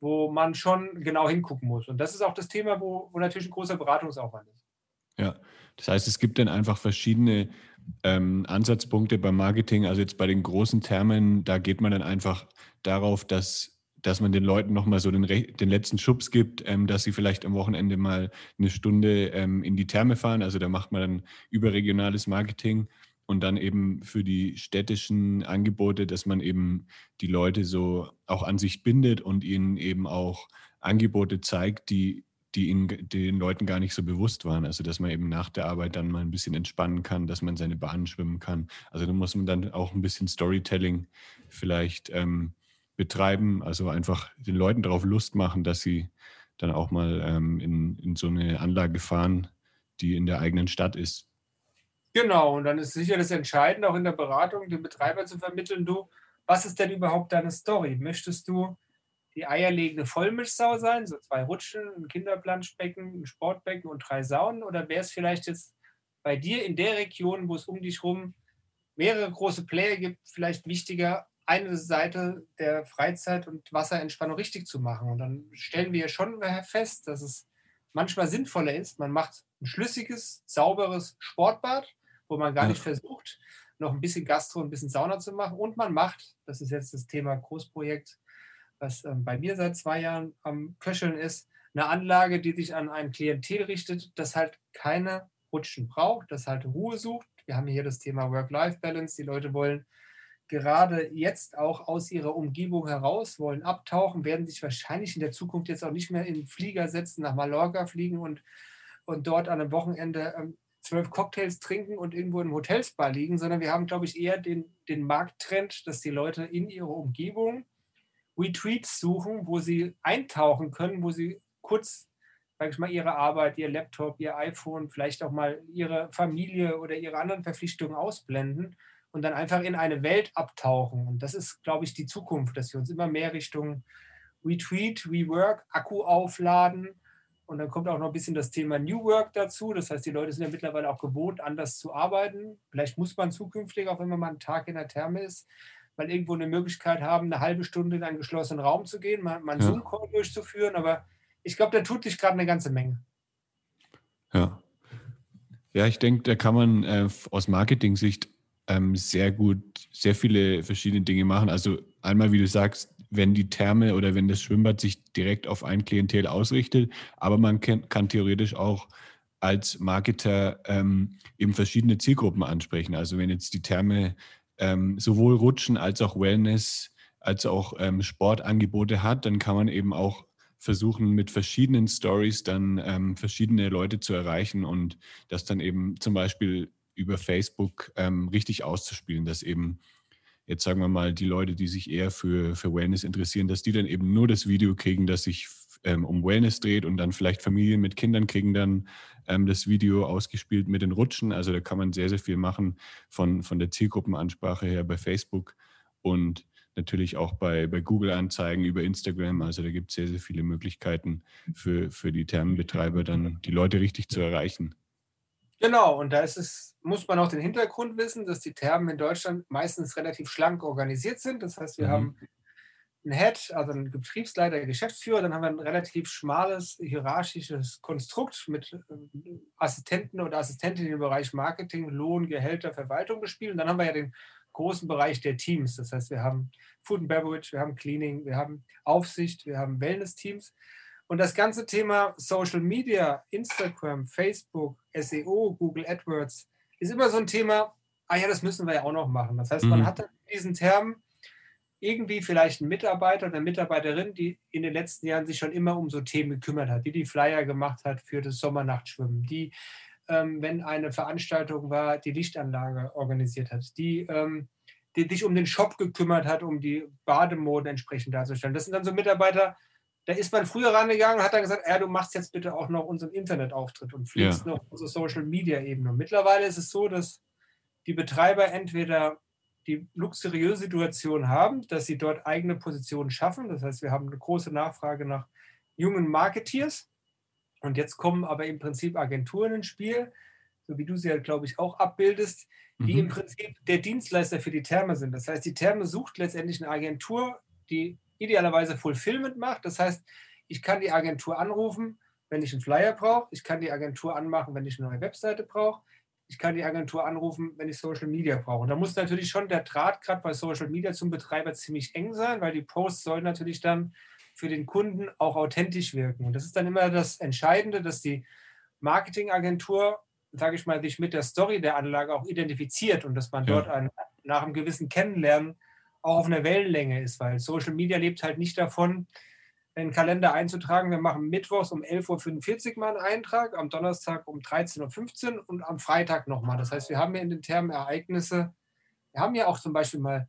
wo man schon genau hingucken muss. Und das ist auch das Thema, wo, wo natürlich ein großer Beratungsaufwand ist. Ja, das heißt, es gibt dann einfach verschiedene ähm, Ansatzpunkte beim Marketing. Also jetzt bei den großen Termen, da geht man dann einfach darauf, dass dass man den Leuten nochmal so den, den letzten Schubs gibt, ähm, dass sie vielleicht am Wochenende mal eine Stunde ähm, in die Therme fahren. Also da macht man dann überregionales Marketing und dann eben für die städtischen Angebote, dass man eben die Leute so auch an sich bindet und ihnen eben auch Angebote zeigt, die, die ihnen, den Leuten gar nicht so bewusst waren. Also dass man eben nach der Arbeit dann mal ein bisschen entspannen kann, dass man seine Bahn schwimmen kann. Also da muss man dann auch ein bisschen Storytelling vielleicht ähm, betreiben, also einfach den Leuten darauf Lust machen, dass sie dann auch mal ähm, in, in so eine Anlage fahren, die in der eigenen Stadt ist. Genau, und dann ist sicher das Entscheidende, auch in der Beratung, dem Betreiber zu vermitteln, du, was ist denn überhaupt deine Story? Möchtest du die eierlegende Vollmischsau sein, so zwei Rutschen, ein Kinderplanschbecken, ein Sportbecken und drei Saunen? Oder wäre es vielleicht jetzt bei dir in der Region, wo es um dich herum mehrere große Player gibt, vielleicht wichtiger, eine Seite der Freizeit- und Wasserentspannung richtig zu machen. Und dann stellen wir schon fest, dass es manchmal sinnvoller ist, man macht ein schlüssiges, sauberes Sportbad, wo man gar nicht versucht, noch ein bisschen Gastro, ein bisschen Sauna zu machen. Und man macht, das ist jetzt das Thema Großprojekt, was ähm, bei mir seit zwei Jahren am Köcheln ist, eine Anlage, die sich an ein Klientel richtet, das halt keine Rutschen braucht, das halt Ruhe sucht. Wir haben hier das Thema Work-Life-Balance. Die Leute wollen gerade jetzt auch aus ihrer Umgebung heraus, wollen abtauchen, werden sich wahrscheinlich in der Zukunft jetzt auch nicht mehr in den Flieger setzen, nach Mallorca fliegen und, und dort an einem Wochenende ähm, zwölf Cocktails trinken und irgendwo im Hotelsbar liegen, sondern wir haben, glaube ich, eher den, den Markttrend, dass die Leute in ihrer Umgebung Retreats suchen, wo sie eintauchen können, wo sie kurz, sage ich mal, ihre Arbeit, ihr Laptop, ihr iPhone, vielleicht auch mal ihre Familie oder ihre anderen Verpflichtungen ausblenden und dann einfach in eine Welt abtauchen. Und das ist, glaube ich, die Zukunft, dass wir uns immer mehr Richtung Retreat, Rework, Akku aufladen. Und dann kommt auch noch ein bisschen das Thema New Work dazu. Das heißt, die Leute sind ja mittlerweile auch gewohnt, anders zu arbeiten. Vielleicht muss man zukünftig, auch wenn man mal einen Tag in der Therme ist, mal irgendwo eine Möglichkeit haben, eine halbe Stunde in einen geschlossenen Raum zu gehen, mal, mal einen ja. Zoom-Call durchzuführen. Aber ich glaube, da tut sich gerade eine ganze Menge. Ja. Ja, ich denke, da kann man äh, aus Marketing-Sicht ähm, sehr gut, sehr viele verschiedene Dinge machen. Also einmal, wie du sagst, wenn die Therme oder wenn das Schwimmbad sich direkt auf ein Klientel ausrichtet, aber man kann, kann theoretisch auch als Marketer ähm, eben verschiedene Zielgruppen ansprechen. Also wenn jetzt die Therme ähm, sowohl Rutschen als auch Wellness als auch ähm, Sportangebote hat, dann kann man eben auch versuchen mit verschiedenen Stories dann ähm, verschiedene Leute zu erreichen und das dann eben zum Beispiel über Facebook ähm, richtig auszuspielen, dass eben jetzt sagen wir mal die Leute, die sich eher für, für Wellness interessieren, dass die dann eben nur das Video kriegen, das sich ähm, um Wellness dreht und dann vielleicht Familien mit Kindern kriegen dann ähm, das Video ausgespielt mit den Rutschen. Also da kann man sehr, sehr viel machen von, von der Zielgruppenansprache her bei Facebook und natürlich auch bei, bei Google-Anzeigen über Instagram. Also da gibt es sehr, sehr viele Möglichkeiten für, für die Thermenbetreiber, dann die Leute richtig zu erreichen. Genau, und da ist es, muss man auch den Hintergrund wissen, dass die Thermen in Deutschland meistens relativ schlank organisiert sind. Das heißt, wir mhm. haben einen Head, also einen Betriebsleiter, Geschäftsführer, dann haben wir ein relativ schmales hierarchisches Konstrukt mit äh, Assistenten oder Assistentinnen im Bereich Marketing, Lohn, Gehälter, Verwaltung gespielt. Und dann haben wir ja den großen Bereich der Teams. Das heißt, wir haben Food and Beverage, wir haben Cleaning, wir haben Aufsicht, wir haben Wellness-Teams. Und das ganze Thema Social Media, Instagram, Facebook, SEO, Google AdWords ist immer so ein Thema, ah ja, das müssen wir ja auch noch machen. Das heißt, man mhm. hat diesen Term irgendwie vielleicht einen Mitarbeiter oder eine Mitarbeiterin, die in den letzten Jahren sich schon immer um so Themen gekümmert hat, die die Flyer gemacht hat für das Sommernachtschwimmen, die, ähm, wenn eine Veranstaltung war, die Lichtanlage organisiert hat, die, ähm, die sich um den Shop gekümmert hat, um die Bademoden entsprechend darzustellen. Das sind dann so Mitarbeiter, da ist man früher rangegangen und hat dann gesagt, ja, du machst jetzt bitte auch noch unseren Internetauftritt und pflegst ja. noch unsere Social-Media-Ebene. Mittlerweile ist es so, dass die Betreiber entweder die luxuriöse Situation haben, dass sie dort eigene Positionen schaffen. Das heißt, wir haben eine große Nachfrage nach jungen Marketeers. Und jetzt kommen aber im Prinzip Agenturen ins Spiel, so wie du sie ja, glaube ich, auch abbildest, die mhm. im Prinzip der Dienstleister für die Therme sind. Das heißt, die Therme sucht letztendlich eine Agentur, die idealerweise Fulfillment macht. Das heißt, ich kann die Agentur anrufen, wenn ich einen Flyer brauche. Ich kann die Agentur anmachen, wenn ich eine neue Webseite brauche ich kann die Agentur anrufen, wenn ich Social Media brauche. Und da muss natürlich schon der Draht gerade bei Social Media zum Betreiber ziemlich eng sein, weil die Posts sollen natürlich dann für den Kunden auch authentisch wirken. Und das ist dann immer das Entscheidende, dass die Marketingagentur, sage ich mal, sich mit der Story der Anlage auch identifiziert und dass man ja. dort ein, nach einem gewissen Kennenlernen auch auf einer Wellenlänge ist, weil Social Media lebt halt nicht davon, einen Kalender einzutragen. Wir machen mittwochs um 11.45 Uhr mal einen Eintrag, am Donnerstag um 13.15 Uhr und am Freitag nochmal. Das heißt, wir haben ja in den Thermen Ereignisse. Wir haben ja auch zum Beispiel mal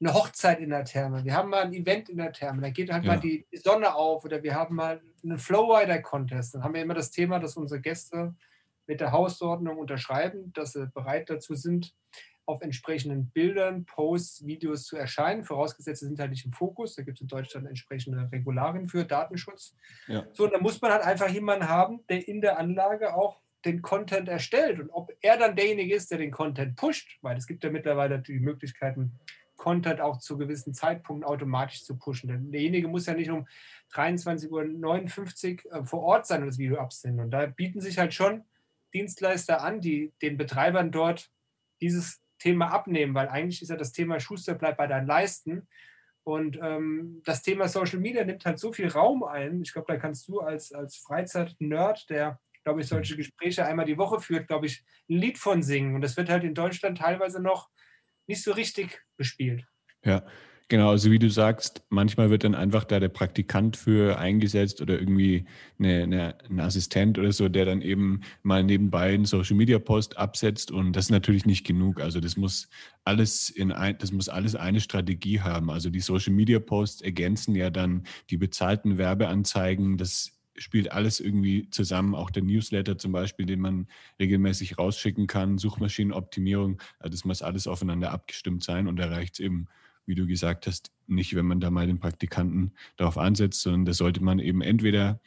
eine Hochzeit in der Therme. Wir haben mal ein Event in der Therme. Da geht halt ja. mal die Sonne auf oder wir haben mal einen Flowrider-Contest. Dann haben wir immer das Thema, dass unsere Gäste mit der Hausordnung unterschreiben, dass sie bereit dazu sind, auf entsprechenden Bildern, Posts, Videos zu erscheinen. Vorausgesetzt, sie sind halt nicht im Fokus. Da gibt es in Deutschland entsprechende Regularien für Datenschutz. Ja. So, und da muss man halt einfach jemanden haben, der in der Anlage auch den Content erstellt. Und ob er dann derjenige ist, der den Content pusht, weil es gibt ja mittlerweile die Möglichkeiten, Content auch zu gewissen Zeitpunkten automatisch zu pushen. Denn derjenige muss ja nicht um 23.59 Uhr äh, vor Ort sein und das Video absenden. Und da bieten sich halt schon Dienstleister an, die den Betreibern dort dieses Thema abnehmen, weil eigentlich ist ja das Thema Schuster bleibt bei deinen Leisten. Und ähm, das Thema Social Media nimmt halt so viel Raum ein. Ich glaube, da kannst du als, als Freizeit-Nerd, der, glaube ich, solche Gespräche einmal die Woche führt, glaube ich, ein Lied von singen. Und das wird halt in Deutschland teilweise noch nicht so richtig bespielt. Ja, Genau, also wie du sagst, manchmal wird dann einfach da der Praktikant für eingesetzt oder irgendwie eine, eine, ein Assistent oder so, der dann eben mal nebenbei einen Social Media Post absetzt und das ist natürlich nicht genug. Also das muss alles in ein, das muss alles eine Strategie haben. Also die Social Media Posts ergänzen ja dann die bezahlten Werbeanzeigen. Das spielt alles irgendwie zusammen. Auch der Newsletter zum Beispiel, den man regelmäßig rausschicken kann, Suchmaschinenoptimierung. Also das muss alles aufeinander abgestimmt sein und da reicht es eben wie du gesagt hast, nicht, wenn man da mal den Praktikanten darauf ansetzt, sondern da sollte man eben entweder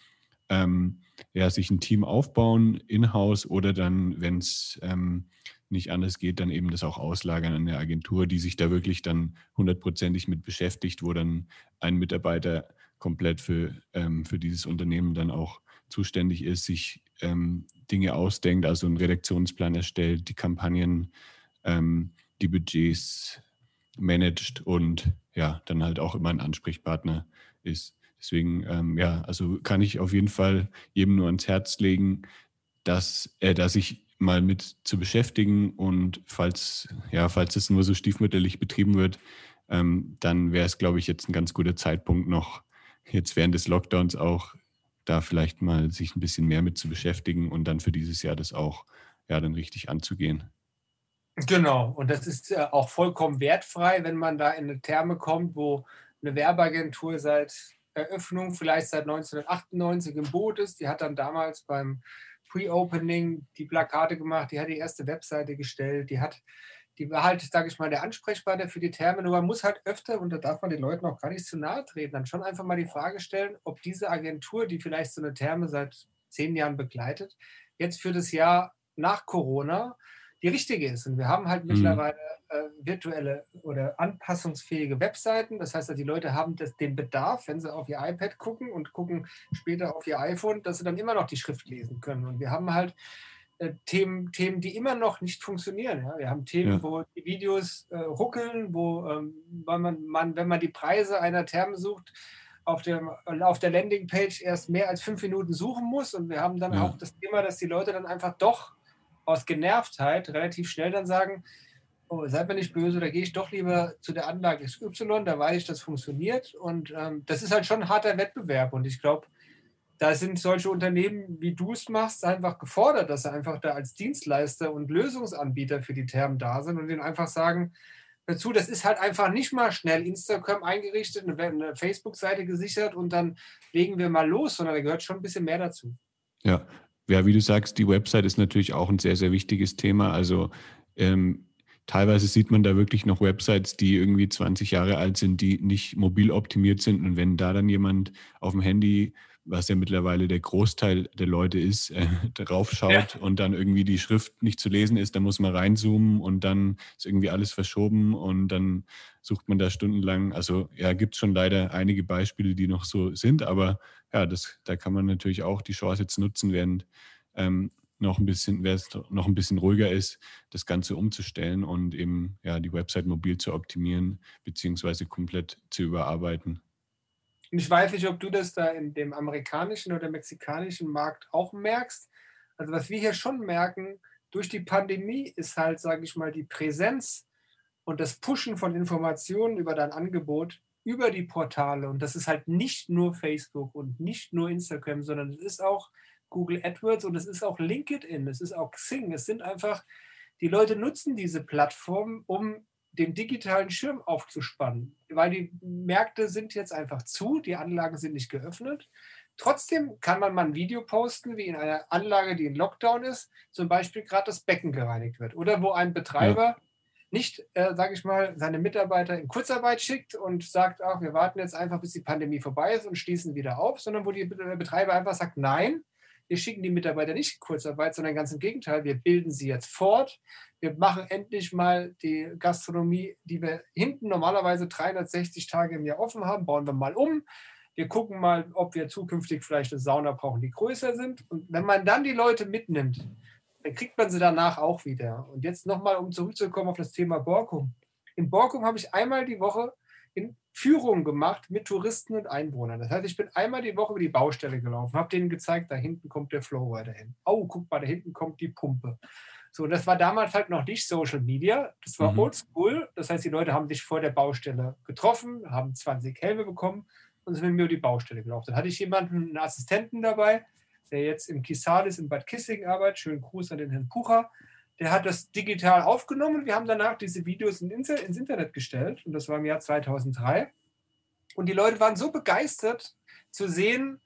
ähm, ja, sich ein Team aufbauen, in-house, oder dann, wenn es ähm, nicht anders geht, dann eben das auch auslagern an eine Agentur, die sich da wirklich dann hundertprozentig mit beschäftigt, wo dann ein Mitarbeiter komplett für, ähm, für dieses Unternehmen dann auch zuständig ist, sich ähm, Dinge ausdenkt, also einen Redaktionsplan erstellt, die Kampagnen, ähm, die Budgets managt und ja, dann halt auch immer ein Ansprechpartner ist. Deswegen, ähm, ja, also kann ich auf jeden Fall jedem nur ans Herz legen, dass er da sich mal mit zu beschäftigen und falls, ja, falls es nur so stiefmütterlich betrieben wird, ähm, dann wäre es, glaube ich, jetzt ein ganz guter Zeitpunkt noch jetzt während des Lockdowns auch da vielleicht mal sich ein bisschen mehr mit zu beschäftigen und dann für dieses Jahr das auch ja dann richtig anzugehen. Genau, und das ist äh, auch vollkommen wertfrei, wenn man da in eine Therme kommt, wo eine Werbeagentur seit Eröffnung, vielleicht seit 1998 im Boot ist. Die hat dann damals beim Pre-Opening die Plakate gemacht, die hat die erste Webseite gestellt, die hat, die war halt, sage ich mal, der Ansprechpartner für die Therme. Nur man muss halt öfter, und da darf man den Leuten auch gar nicht zu nahe treten, dann schon einfach mal die Frage stellen, ob diese Agentur, die vielleicht so eine Therme seit zehn Jahren begleitet, jetzt für das Jahr nach Corona die richtige ist. Und wir haben halt mhm. mittlerweile äh, virtuelle oder anpassungsfähige Webseiten. Das heißt, die Leute haben das, den Bedarf, wenn sie auf ihr iPad gucken und gucken später auf ihr iPhone, dass sie dann immer noch die Schrift lesen können. Und wir haben halt äh, Themen, Themen, die immer noch nicht funktionieren. Ja? Wir haben Themen, ja. wo die Videos äh, ruckeln, wo ähm, man, man, wenn man die Preise einer Therme sucht, auf, dem, auf der Landingpage erst mehr als fünf Minuten suchen muss. Und wir haben dann ja. auch das Thema, dass die Leute dann einfach doch aus Genervtheit relativ schnell dann sagen, oh, seid mir nicht böse, da gehe ich doch lieber zu der Anlage XY, da weiß ich, das funktioniert. Und ähm, das ist halt schon ein harter Wettbewerb. Und ich glaube, da sind solche Unternehmen, wie du es machst, einfach gefordert, dass sie einfach da als Dienstleister und Lösungsanbieter für die Thermen da sind und denen einfach sagen, dazu, das ist halt einfach nicht mal schnell Instagram eingerichtet, eine Facebook-Seite gesichert und dann legen wir mal los, sondern da gehört schon ein bisschen mehr dazu. Ja, ja, wie du sagst, die Website ist natürlich auch ein sehr, sehr wichtiges Thema. Also ähm, teilweise sieht man da wirklich noch Websites, die irgendwie 20 Jahre alt sind, die nicht mobil optimiert sind. Und wenn da dann jemand auf dem Handy, was ja mittlerweile der Großteil der Leute ist, äh, drauf schaut ja. und dann irgendwie die Schrift nicht zu lesen ist, dann muss man reinzoomen und dann ist irgendwie alles verschoben und dann sucht man da stundenlang. Also ja, gibt es schon leider einige Beispiele, die noch so sind, aber ja, das, da kann man natürlich auch die Chance jetzt nutzen, während ähm, noch ein bisschen, wer es noch ein bisschen ruhiger ist, das Ganze umzustellen und eben ja die Website mobil zu optimieren beziehungsweise komplett zu überarbeiten. Ich weiß nicht, ob du das da in dem amerikanischen oder mexikanischen Markt auch merkst. Also was wir hier schon merken, durch die Pandemie ist halt, sage ich mal, die Präsenz und das Pushen von Informationen über dein Angebot über die Portale. Und das ist halt nicht nur Facebook und nicht nur Instagram, sondern es ist auch Google AdWords und es ist auch LinkedIn, es ist auch Xing. Es sind einfach, die Leute nutzen diese Plattform, um den digitalen Schirm aufzuspannen, weil die Märkte sind jetzt einfach zu, die Anlagen sind nicht geöffnet. Trotzdem kann man mal ein Video posten, wie in einer Anlage, die in Lockdown ist, zum Beispiel gerade das Becken gereinigt wird oder wo ein Betreiber ja nicht, äh, sage ich mal, seine Mitarbeiter in Kurzarbeit schickt und sagt, ach, wir warten jetzt einfach, bis die Pandemie vorbei ist und schließen wieder auf, sondern wo die Betreiber einfach sagt, nein, wir schicken die Mitarbeiter nicht in Kurzarbeit, sondern ganz im Gegenteil, wir bilden sie jetzt fort. Wir machen endlich mal die Gastronomie, die wir hinten normalerweise 360 Tage im Jahr offen haben, bauen wir mal um. Wir gucken mal, ob wir zukünftig vielleicht eine Sauna brauchen, die größer sind. Und wenn man dann die Leute mitnimmt, dann kriegt man sie danach auch wieder. Und jetzt nochmal, um zurückzukommen auf das Thema Borkum. In Borkum habe ich einmal die Woche in Führungen gemacht mit Touristen und Einwohnern. Das heißt, ich bin einmal die Woche über die Baustelle gelaufen, habe denen gezeigt, da hinten kommt der Flowrider hin. Oh, guck mal, da hinten kommt die Pumpe. So, das war damals halt noch nicht Social Media, das war mhm. oldschool. Das heißt, die Leute haben sich vor der Baustelle getroffen, haben 20 Helme bekommen und sind mit mir über die Baustelle gelaufen. Dann hatte ich jemanden, einen Assistenten dabei, der jetzt im Kisalis in Bad Kissing arbeitet. Schönen Gruß an den Herrn Pucher. Der hat das digital aufgenommen. Wir haben danach diese Videos ins Internet gestellt und das war im Jahr 2003. Und die Leute waren so begeistert zu sehen,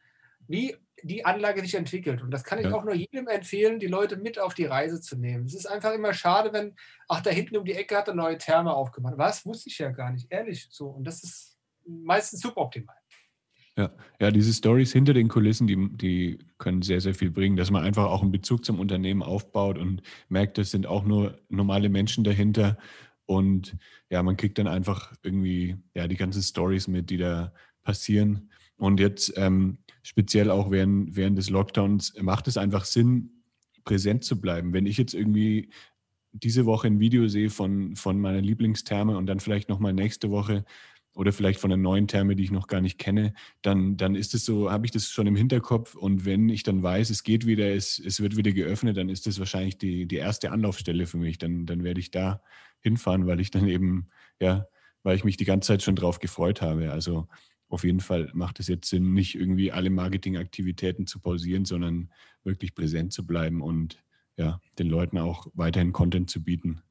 wie die Anlage sich entwickelt. Und das kann ich ja. auch nur jedem empfehlen, die Leute mit auf die Reise zu nehmen. Es ist einfach immer schade, wenn, ach, da hinten um die Ecke hat eine neue Therme aufgemacht. Was? Wusste ich ja gar nicht, ehrlich. So. Und das ist meistens suboptimal. Ja, ja diese Stories hinter den Kulissen, die, die können sehr, sehr viel bringen, dass man einfach auch einen Bezug zum Unternehmen aufbaut und merkt, es sind auch nur normale Menschen dahinter. Und ja, man kriegt dann einfach irgendwie ja, die ganzen Stories mit, die da passieren. Und jetzt ähm, speziell auch während, während des Lockdowns macht es einfach Sinn, präsent zu bleiben. Wenn ich jetzt irgendwie diese Woche ein Video sehe von, von meiner Lieblingstherme und dann vielleicht nochmal nächste Woche oder vielleicht von einer neuen Therme, die ich noch gar nicht kenne, dann, dann ist es so, habe ich das schon im Hinterkopf und wenn ich dann weiß, es geht wieder, es, es wird wieder geöffnet, dann ist das wahrscheinlich die, die erste Anlaufstelle für mich. Dann, dann werde ich da hinfahren, weil ich dann eben, ja, weil ich mich die ganze Zeit schon drauf gefreut habe. Also auf jeden Fall macht es jetzt Sinn, nicht irgendwie alle Marketingaktivitäten zu pausieren, sondern wirklich präsent zu bleiben und ja, den Leuten auch weiterhin Content zu bieten.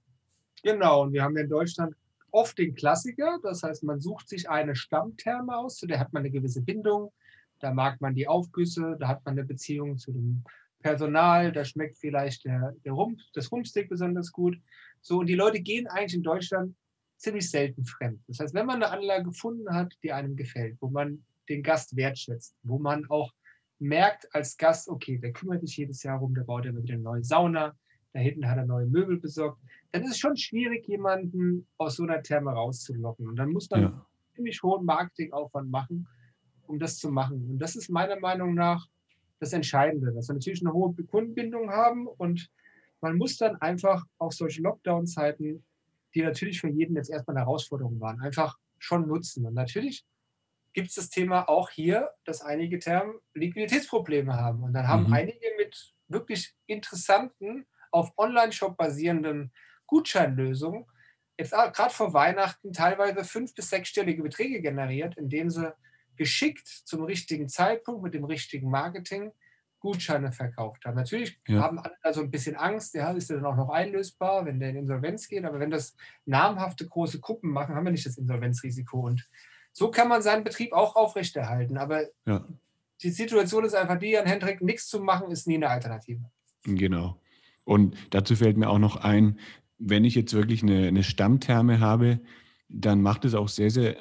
Genau, und wir haben ja in Deutschland oft den Klassiker, das heißt, man sucht sich eine Stammtherme aus, zu der hat man eine gewisse Bindung, da mag man die Aufgüsse, da hat man eine Beziehung zu dem Personal, da schmeckt vielleicht der, der Rumpf, das Rumpsteak besonders gut. So, und die Leute gehen eigentlich in Deutschland ziemlich selten fremd. Das heißt, wenn man eine Anlage gefunden hat, die einem gefällt, wo man den Gast wertschätzt, wo man auch merkt als Gast, okay, der kümmert sich jedes Jahr rum, der baut immer wieder eine neue Sauna, da hinten hat er neue Möbel besorgt, dann ist es schon schwierig, jemanden aus so einer Therme rauszulocken. Und dann muss man ja. ziemlich hohen Marketingaufwand machen, um das zu machen. Und das ist meiner Meinung nach das Entscheidende, dass wir natürlich eine hohe Kundenbindung haben und man muss dann einfach auch solche Lockdown-Zeiten die natürlich für jeden jetzt erstmal eine Herausforderung waren, einfach schon nutzen. Und natürlich gibt es das Thema auch hier, dass einige Termen Liquiditätsprobleme haben. Und dann haben mhm. einige mit wirklich interessanten, auf Online-Shop basierenden Gutscheinlösungen jetzt gerade vor Weihnachten teilweise fünf- bis sechsstellige Beträge generiert, indem sie geschickt zum richtigen Zeitpunkt mit dem richtigen Marketing Gutscheine verkauft haben. Natürlich ja. haben alle also ein bisschen Angst, ja, ist der dann auch noch einlösbar, wenn der in Insolvenz geht. Aber wenn das namhafte große Gruppen machen, haben wir nicht das Insolvenzrisiko. Und so kann man seinen Betrieb auch aufrechterhalten. Aber ja. die Situation ist einfach die, an Hendrik nichts zu machen, ist nie eine Alternative. Genau. Und dazu fällt mir auch noch ein, wenn ich jetzt wirklich eine, eine Stammtherme habe, dann macht es auch sehr, sehr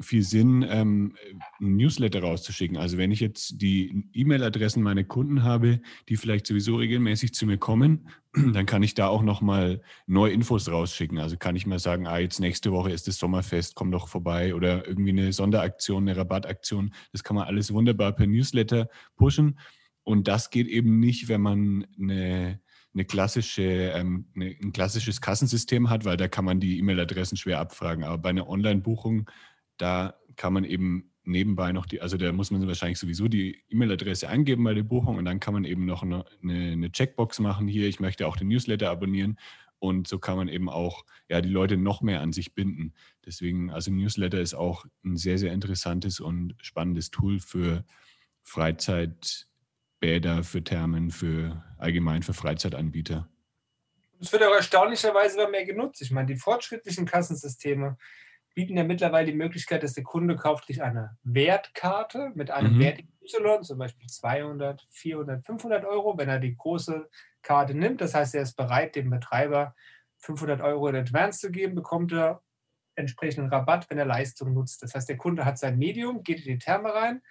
viel Sinn, ähm, ein Newsletter rauszuschicken. Also wenn ich jetzt die E-Mail-Adressen meiner Kunden habe, die vielleicht sowieso regelmäßig zu mir kommen, dann kann ich da auch nochmal neue Infos rausschicken. Also kann ich mal sagen, ah, jetzt nächste Woche ist das Sommerfest, komm doch vorbei oder irgendwie eine Sonderaktion, eine Rabattaktion. Das kann man alles wunderbar per Newsletter pushen. Und das geht eben nicht, wenn man eine eine klassische, ähm, eine, ein klassisches Kassensystem hat, weil da kann man die E-Mail-Adressen schwer abfragen. Aber bei einer Online-Buchung da kann man eben nebenbei noch die, also da muss man wahrscheinlich sowieso die E-Mail-Adresse eingeben bei der Buchung und dann kann man eben noch eine, eine, Checkbox machen hier, ich möchte auch den Newsletter abonnieren und so kann man eben auch ja, die Leute noch mehr an sich binden. Deswegen, also Newsletter ist auch ein sehr, sehr interessantes und spannendes Tool für Freizeitbäder, für Thermen, für allgemein für Freizeitanbieter. Es wird auch erstaunlicherweise immer mehr genutzt. Ich meine, die fortschrittlichen Kassensysteme, bieten ja mittlerweile die Möglichkeit, dass der Kunde kauft sich eine Wertkarte mit einem mhm. Wert Y, zum Beispiel 200, 400, 500 Euro, wenn er die große Karte nimmt. Das heißt, er ist bereit, dem Betreiber 500 Euro in Advance zu geben, bekommt er entsprechenden Rabatt, wenn er Leistung nutzt. Das heißt, der Kunde hat sein Medium, geht in die Therme rein,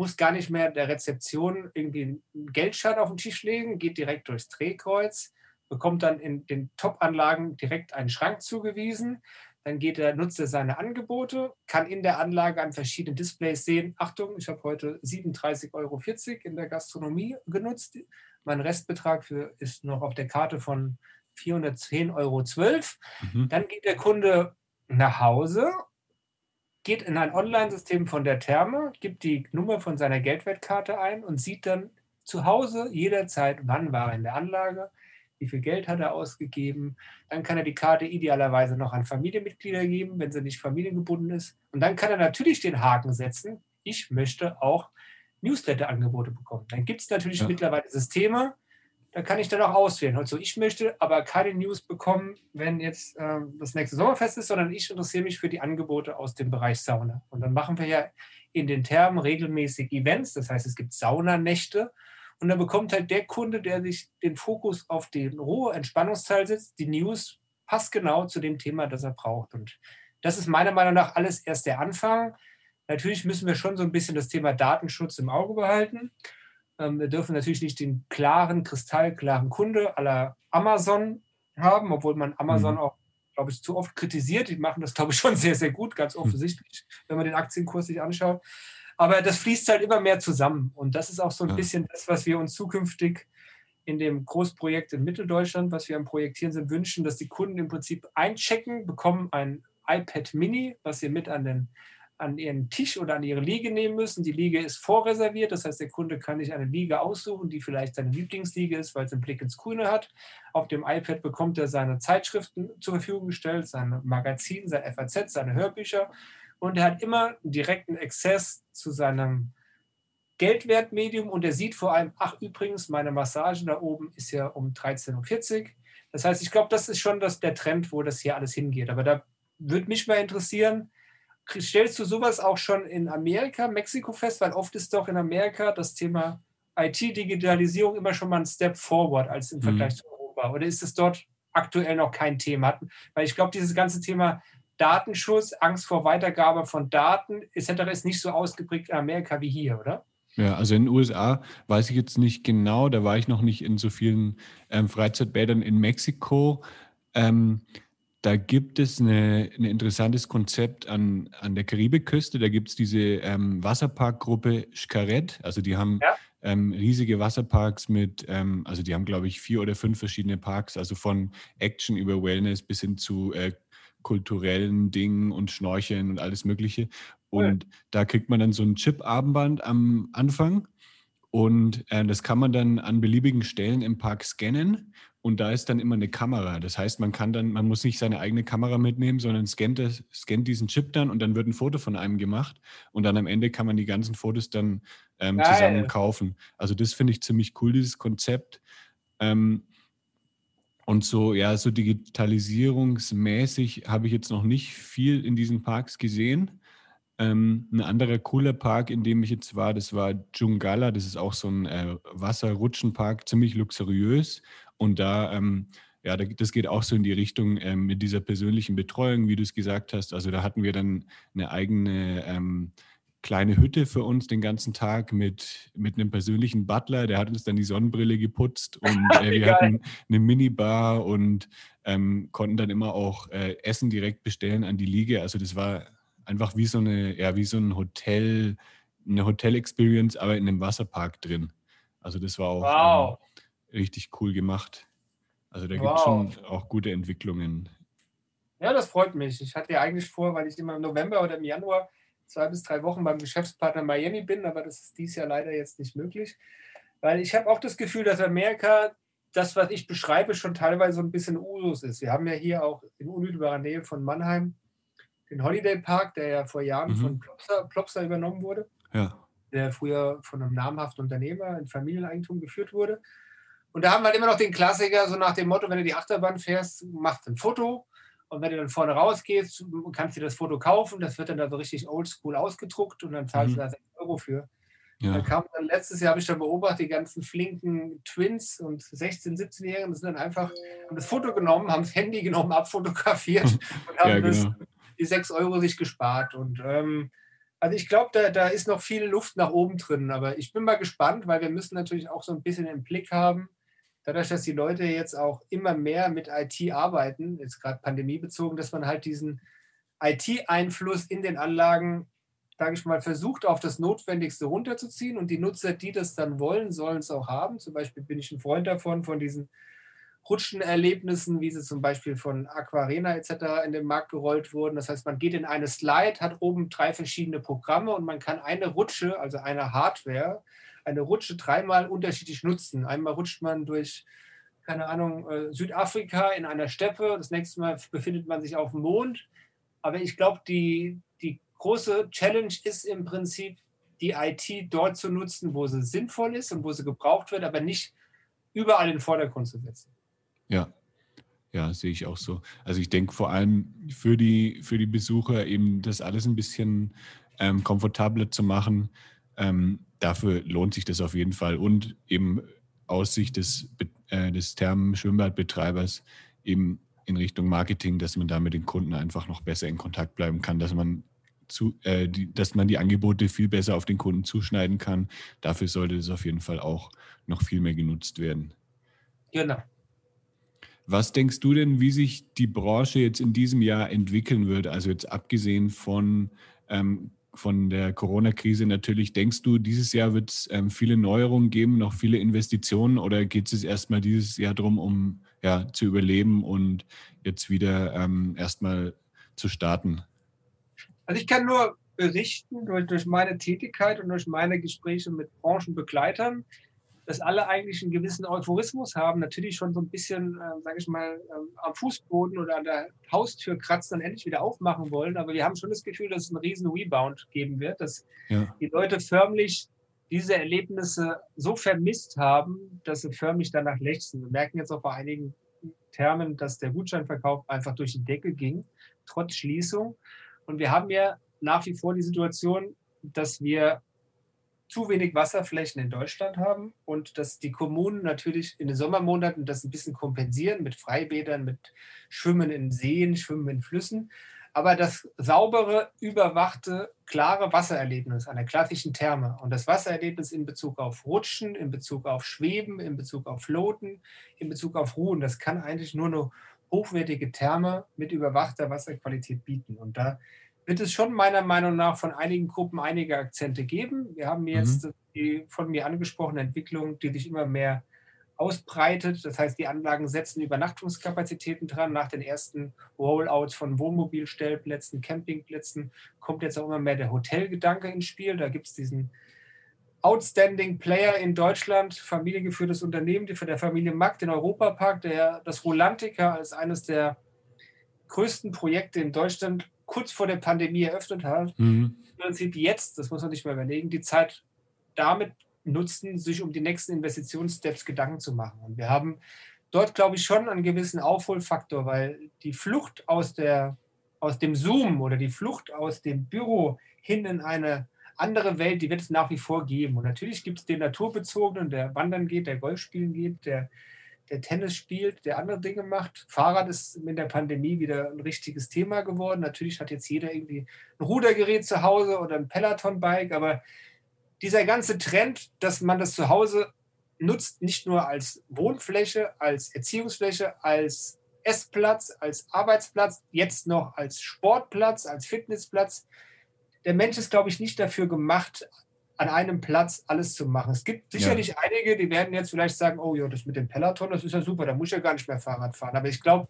muss gar nicht mehr der Rezeption irgendwie einen Geldschein auf den Tisch legen, geht direkt durchs Drehkreuz, bekommt dann in den Top-Anlagen direkt einen Schrank zugewiesen, dann geht er, nutzt er seine Angebote, kann in der Anlage an verschiedenen Displays sehen, Achtung, ich habe heute 37,40 Euro in der Gastronomie genutzt. Mein Restbetrag für, ist noch auf der Karte von 410,12 Euro. Mhm. Dann geht der Kunde nach Hause, geht in ein Online-System von der Therme, gibt die Nummer von seiner Geldwertkarte ein und sieht dann zu Hause jederzeit, wann war er in der Anlage, wie viel Geld hat er ausgegeben. Dann kann er die Karte idealerweise noch an Familienmitglieder geben, wenn sie nicht familiengebunden ist. Und dann kann er natürlich den Haken setzen, ich möchte auch Newsletter-Angebote bekommen. Dann gibt es natürlich ja. mittlerweile Systeme, da kann ich dann auch auswählen. Also ich möchte aber keine News bekommen, wenn jetzt äh, das nächste Sommerfest ist, sondern ich interessiere mich für die Angebote aus dem Bereich Sauna. Und dann machen wir ja in den Termen regelmäßig Events, das heißt es gibt Saunanächte und dann bekommt halt der Kunde, der sich den Fokus auf den rohe Entspannungsteil setzt, die News passt genau zu dem Thema, das er braucht. Und das ist meiner Meinung nach alles erst der Anfang. Natürlich müssen wir schon so ein bisschen das Thema Datenschutz im Auge behalten. Ähm, wir dürfen natürlich nicht den klaren, kristallklaren Kunde aller Amazon haben, obwohl man Amazon mhm. auch, glaube ich, zu oft kritisiert. Die machen das, glaube ich, schon sehr, sehr gut, ganz offensichtlich, wenn man den Aktienkurs sich anschaut. Aber das fließt halt immer mehr zusammen. Und das ist auch so ein ja. bisschen das, was wir uns zukünftig in dem Großprojekt in Mitteldeutschland, was wir am Projektieren sind, wünschen, dass die Kunden im Prinzip einchecken, bekommen ein iPad Mini, was sie mit an, den, an ihren Tisch oder an ihre Liege nehmen müssen. Die Liege ist vorreserviert, das heißt, der Kunde kann sich eine Liege aussuchen, die vielleicht seine Lieblingsliege ist, weil es einen Blick ins Grüne hat. Auf dem iPad bekommt er seine Zeitschriften zur Verfügung gestellt, sein Magazin, sein FAZ, seine Hörbücher und er hat immer direkten Access zu seinem Geldwertmedium und er sieht vor allem, ach übrigens, meine Massage da oben ist ja um 13.40 Uhr. Das heißt, ich glaube, das ist schon das, der Trend, wo das hier alles hingeht. Aber da würde mich mal interessieren, stellst du sowas auch schon in Amerika, Mexiko fest? Weil oft ist doch in Amerika das Thema IT-Digitalisierung immer schon mal ein Step forward als im Vergleich mhm. zu Europa. Oder ist es dort aktuell noch kein Thema? Weil ich glaube, dieses ganze Thema Datenschutz, Angst vor Weitergabe von Daten etc. ist nicht so ausgeprägt in Amerika wie hier, oder? Ja, also in den USA weiß ich jetzt nicht genau, da war ich noch nicht in so vielen ähm, Freizeitbädern in Mexiko. Ähm, da gibt es eine, ein interessantes Konzept an, an der Karibikküste. Da gibt es diese ähm, Wasserparkgruppe Xcaret. Also die haben ja. ähm, riesige Wasserparks mit, ähm, also die haben, glaube ich, vier oder fünf verschiedene Parks, also von Action über Wellness bis hin zu äh, kulturellen Dingen und Schnorcheln und alles Mögliche. Und cool. da kriegt man dann so ein Chip-Armband am Anfang. Und äh, das kann man dann an beliebigen Stellen im Park scannen. Und da ist dann immer eine Kamera. Das heißt, man kann dann, man muss nicht seine eigene Kamera mitnehmen, sondern scannt, das, scannt diesen Chip dann und dann wird ein Foto von einem gemacht. Und dann am Ende kann man die ganzen Fotos dann ähm, zusammen kaufen. Also das finde ich ziemlich cool, dieses Konzept. Ähm, und so, ja, so digitalisierungsmäßig habe ich jetzt noch nicht viel in diesen Parks gesehen. Ähm, ein anderer cooler Park, in dem ich jetzt war, das war Jungala. Das ist auch so ein äh, Wasserrutschenpark, ziemlich luxuriös. Und da, ähm, ja, das geht auch so in die Richtung ähm, mit dieser persönlichen Betreuung, wie du es gesagt hast. Also da hatten wir dann eine eigene ähm, kleine Hütte für uns den ganzen Tag mit, mit einem persönlichen Butler, der hat uns dann die Sonnenbrille geputzt und äh, wir hatten eine Minibar und ähm, konnten dann immer auch äh, Essen direkt bestellen an die Liege. Also das war einfach wie so eine, ja, wie so ein Hotel, eine Hotel-Experience, aber in einem Wasserpark drin. Also das war auch wow. ähm, richtig cool gemacht. Also da gibt es schon auch gute Entwicklungen. Ja, das freut mich. Ich hatte ja eigentlich vor, weil ich immer im November oder im Januar zwei bis drei Wochen beim Geschäftspartner Miami bin, aber das ist dieses Jahr leider jetzt nicht möglich. Weil ich habe auch das Gefühl, dass Amerika das, was ich beschreibe, schon teilweise so ein bisschen Usus ist. Wir haben ja hier auch in unmittelbarer Nähe von Mannheim den Holiday Park, der ja vor Jahren mhm. von Plopsa, Plopsa, übernommen wurde. Ja. Der früher von einem namhaften Unternehmer in Familieneigentum geführt wurde. Und da haben wir halt immer noch den Klassiker, so nach dem Motto, wenn du die Achterbahn fährst, machst ein Foto. Und wenn du dann vorne rausgehst, kannst du das Foto kaufen. Das wird dann da so richtig oldschool ausgedruckt und dann zahlst mhm. du da 6 Euro für. Ja. Dann kam dann letztes Jahr habe ich dann beobachtet, die ganzen flinken Twins und 16-, 17-Jährigen sind dann einfach, haben das Foto genommen, haben das Handy genommen, abfotografiert und haben ja, genau. das die 6 Euro sich gespart. Und ähm, also ich glaube, da, da ist noch viel Luft nach oben drin. Aber ich bin mal gespannt, weil wir müssen natürlich auch so ein bisschen im Blick haben, dadurch, dass die Leute jetzt auch immer mehr mit IT arbeiten, jetzt gerade pandemiebezogen, dass man halt diesen IT-Einfluss in den Anlagen, sage ich mal, versucht, auf das Notwendigste runterzuziehen. Und die Nutzer, die das dann wollen, sollen es auch haben. Zum Beispiel bin ich ein Freund davon, von diesen Rutschenerlebnissen, wie sie zum Beispiel von Aquarena etc. in den Markt gerollt wurden. Das heißt, man geht in eine Slide, hat oben drei verschiedene Programme und man kann eine Rutsche, also eine Hardware, eine Rutsche dreimal unterschiedlich nutzen. Einmal rutscht man durch, keine Ahnung, äh, Südafrika in einer Steppe, das nächste Mal befindet man sich auf dem Mond. Aber ich glaube, die, die große Challenge ist im Prinzip, die IT dort zu nutzen, wo sie sinnvoll ist und wo sie gebraucht wird, aber nicht überall in den Vordergrund zu setzen. Ja, ja, sehe ich auch so. Also ich denke vor allem für die, für die Besucher eben das alles ein bisschen ähm, komfortabler zu machen. Ähm, dafür lohnt sich das auf jeden Fall. Und eben aus Sicht des, äh, des Thermen-Schwimmbadbetreibers eben in Richtung Marketing, dass man da mit den Kunden einfach noch besser in Kontakt bleiben kann, dass man zu, äh, die, dass man die Angebote viel besser auf den Kunden zuschneiden kann. Dafür sollte es auf jeden Fall auch noch viel mehr genutzt werden. Genau. Was denkst du denn, wie sich die Branche jetzt in diesem Jahr entwickeln wird? Also jetzt abgesehen von, ähm, von der Corona-Krise natürlich, denkst du, dieses Jahr wird es ähm, viele Neuerungen geben, noch viele Investitionen oder geht es erstmal dieses Jahr darum, um ja, zu überleben und jetzt wieder ähm, erstmal zu starten? Also ich kann nur berichten durch, durch meine Tätigkeit und durch meine Gespräche mit Branchenbegleitern, dass alle eigentlich einen gewissen Euphorismus haben, natürlich schon so ein bisschen, äh, sage ich mal, äh, am Fußboden oder an der Haustür kratzen und endlich wieder aufmachen wollen. Aber wir haben schon das Gefühl, dass es einen riesen Rebound geben wird, dass ja. die Leute förmlich diese Erlebnisse so vermisst haben, dass sie förmlich danach lechzen. Wir merken jetzt auch bei einigen Termen, dass der Gutscheinverkauf einfach durch die Decke ging, trotz Schließung. Und wir haben ja nach wie vor die Situation, dass wir zu wenig Wasserflächen in Deutschland haben und dass die Kommunen natürlich in den Sommermonaten das ein bisschen kompensieren mit Freibädern, mit Schwimmen in Seen, Schwimmen in Flüssen. Aber das saubere, überwachte, klare Wassererlebnis einer klassischen Therme und das Wassererlebnis in Bezug auf Rutschen, in Bezug auf Schweben, in Bezug auf Floten, in Bezug auf Ruhen, das kann eigentlich nur eine hochwertige Therme mit überwachter Wasserqualität bieten. Und da wird es schon meiner Meinung nach von einigen Gruppen einige Akzente geben. Wir haben jetzt mhm. die von mir angesprochene Entwicklung, die sich immer mehr ausbreitet. Das heißt, die Anlagen setzen Übernachtungskapazitäten dran. Nach den ersten Rollouts von Wohnmobilstellplätzen, Campingplätzen kommt jetzt auch immer mehr der Hotelgedanke ins Spiel. Da gibt es diesen Outstanding Player in Deutschland, familiengeführtes Unternehmen, die für der Familie Mack, den Europapark, der das Rolantica als eines der größten Projekte in Deutschland kurz vor der Pandemie eröffnet hat, mhm. im Prinzip jetzt, das muss man nicht mehr überlegen, die Zeit damit nutzen, sich um die nächsten Investitionssteps Gedanken zu machen. Und wir haben dort, glaube ich, schon einen gewissen Aufholfaktor, weil die Flucht aus, der, aus dem Zoom oder die Flucht aus dem Büro hin in eine andere Welt, die wird es nach wie vor geben. Und natürlich gibt es den Naturbezogenen, der wandern geht, der Golf spielen geht, der der Tennis spielt, der andere Dinge macht. Fahrrad ist in der Pandemie wieder ein richtiges Thema geworden. Natürlich hat jetzt jeder irgendwie ein Rudergerät zu Hause oder ein Peloton-Bike, aber dieser ganze Trend, dass man das zu Hause nutzt, nicht nur als Wohnfläche, als Erziehungsfläche, als Essplatz, als Arbeitsplatz, jetzt noch als Sportplatz, als Fitnessplatz. Der Mensch ist, glaube ich, nicht dafür gemacht, an einem Platz alles zu machen. Es gibt sicherlich ja. einige, die werden jetzt vielleicht sagen, oh ja, das mit dem Peloton, das ist ja super, da muss ich ja gar nicht mehr Fahrrad fahren. Aber ich glaube,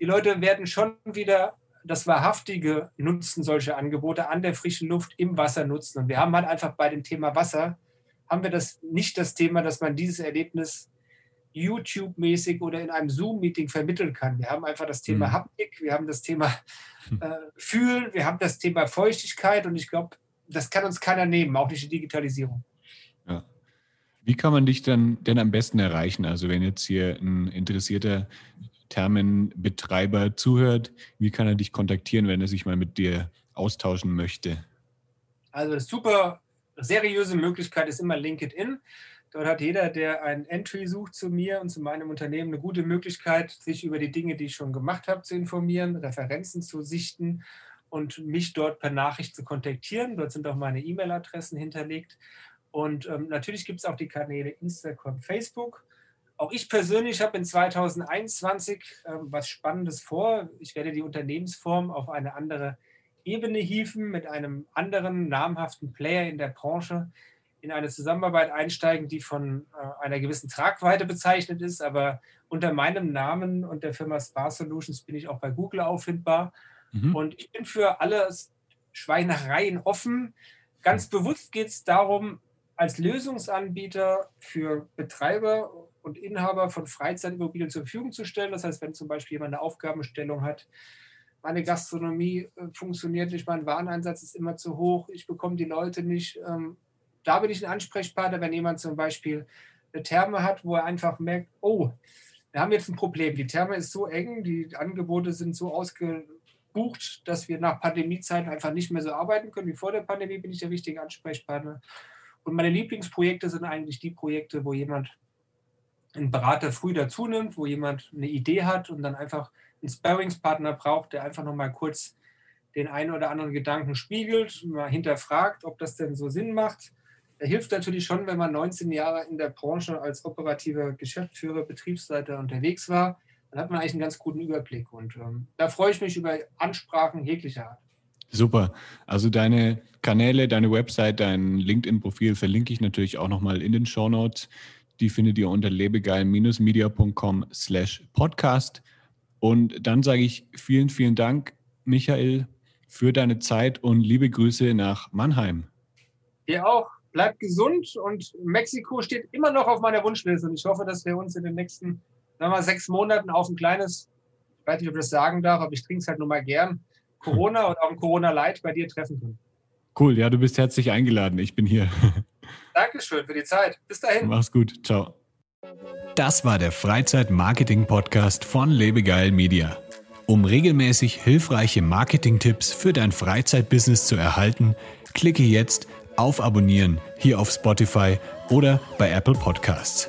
die Leute werden schon wieder das wahrhaftige Nutzen solcher Angebote an der frischen Luft im Wasser nutzen. Und wir haben halt einfach bei dem Thema Wasser, haben wir das nicht das Thema, dass man dieses Erlebnis YouTube-mäßig oder in einem Zoom-Meeting vermitteln kann. Wir haben einfach das Thema mhm. Haptik, wir haben das Thema äh, Fühlen, wir haben das Thema Feuchtigkeit und ich glaube, das kann uns keiner nehmen, auch nicht die Digitalisierung. Ja. Wie kann man dich dann denn am besten erreichen? Also wenn jetzt hier ein interessierter Thermenbetreiber zuhört, wie kann er dich kontaktieren, wenn er sich mal mit dir austauschen möchte? Also eine super seriöse Möglichkeit ist immer LinkedIn. Dort hat jeder, der ein Entry sucht zu mir und zu meinem Unternehmen, eine gute Möglichkeit, sich über die Dinge, die ich schon gemacht habe, zu informieren, Referenzen zu sichten und mich dort per Nachricht zu kontaktieren. Dort sind auch meine E-Mail-Adressen hinterlegt. Und ähm, natürlich gibt es auch die Kanäle Instagram, Facebook. Auch ich persönlich habe in 2021 ähm, was Spannendes vor. Ich werde die Unternehmensform auf eine andere Ebene hieven, mit einem anderen namhaften Player in der Branche in eine Zusammenarbeit einsteigen, die von äh, einer gewissen Tragweite bezeichnet ist. Aber unter meinem Namen und der Firma Spa Solutions bin ich auch bei Google auffindbar. Mhm. Und ich bin für alle Schweinereien offen. Ganz bewusst geht es darum, als Lösungsanbieter für Betreiber und Inhaber von Freizeitimmobilien zur Verfügung zu stellen. Das heißt, wenn zum Beispiel jemand eine Aufgabenstellung hat, meine Gastronomie äh, funktioniert nicht, mein Wareneinsatz ist immer zu hoch, ich bekomme die Leute nicht. Ähm, da bin ich ein Ansprechpartner, wenn jemand zum Beispiel eine Therme hat, wo er einfach merkt, oh, wir haben jetzt ein Problem. Die Therme ist so eng, die Angebote sind so ausge bucht, dass wir nach Pandemiezeiten einfach nicht mehr so arbeiten können wie vor der Pandemie, bin ich der wichtige Ansprechpartner. Und meine Lieblingsprojekte sind eigentlich die Projekte, wo jemand einen Berater früh dazu nimmt, wo jemand eine Idee hat und dann einfach einen Sparringspartner braucht, der einfach nochmal kurz den einen oder anderen Gedanken spiegelt, mal hinterfragt, ob das denn so Sinn macht. Er hilft natürlich schon, wenn man 19 Jahre in der Branche als operativer Geschäftsführer, Betriebsleiter unterwegs war dann hat man eigentlich einen ganz guten Überblick. Und ähm, da freue ich mich über Ansprachen jeglicher Art. Super. Also deine Kanäle, deine Website, dein LinkedIn-Profil verlinke ich natürlich auch nochmal in den Show Notes. Die findet ihr unter lebegeil-media.com slash podcast. Und dann sage ich vielen, vielen Dank, Michael, für deine Zeit und liebe Grüße nach Mannheim. Dir auch. bleibt gesund und Mexiko steht immer noch auf meiner Wunschliste und ich hoffe, dass wir uns in den nächsten sagen wir mal, sechs Monaten auf ein kleines, ich weiß nicht, ob ich das sagen darf, aber ich trinke es halt nur mal gern, Corona oder auch ein Corona-Light bei dir treffen können. Cool, ja, du bist herzlich eingeladen. Ich bin hier. Dankeschön für die Zeit. Bis dahin. Mach's gut. Ciao. Das war der Freizeit-Marketing-Podcast von Lebegeil Media. Um regelmäßig hilfreiche Marketing-Tipps für dein Freizeitbusiness zu erhalten, klicke jetzt auf Abonnieren hier auf Spotify oder bei Apple Podcasts.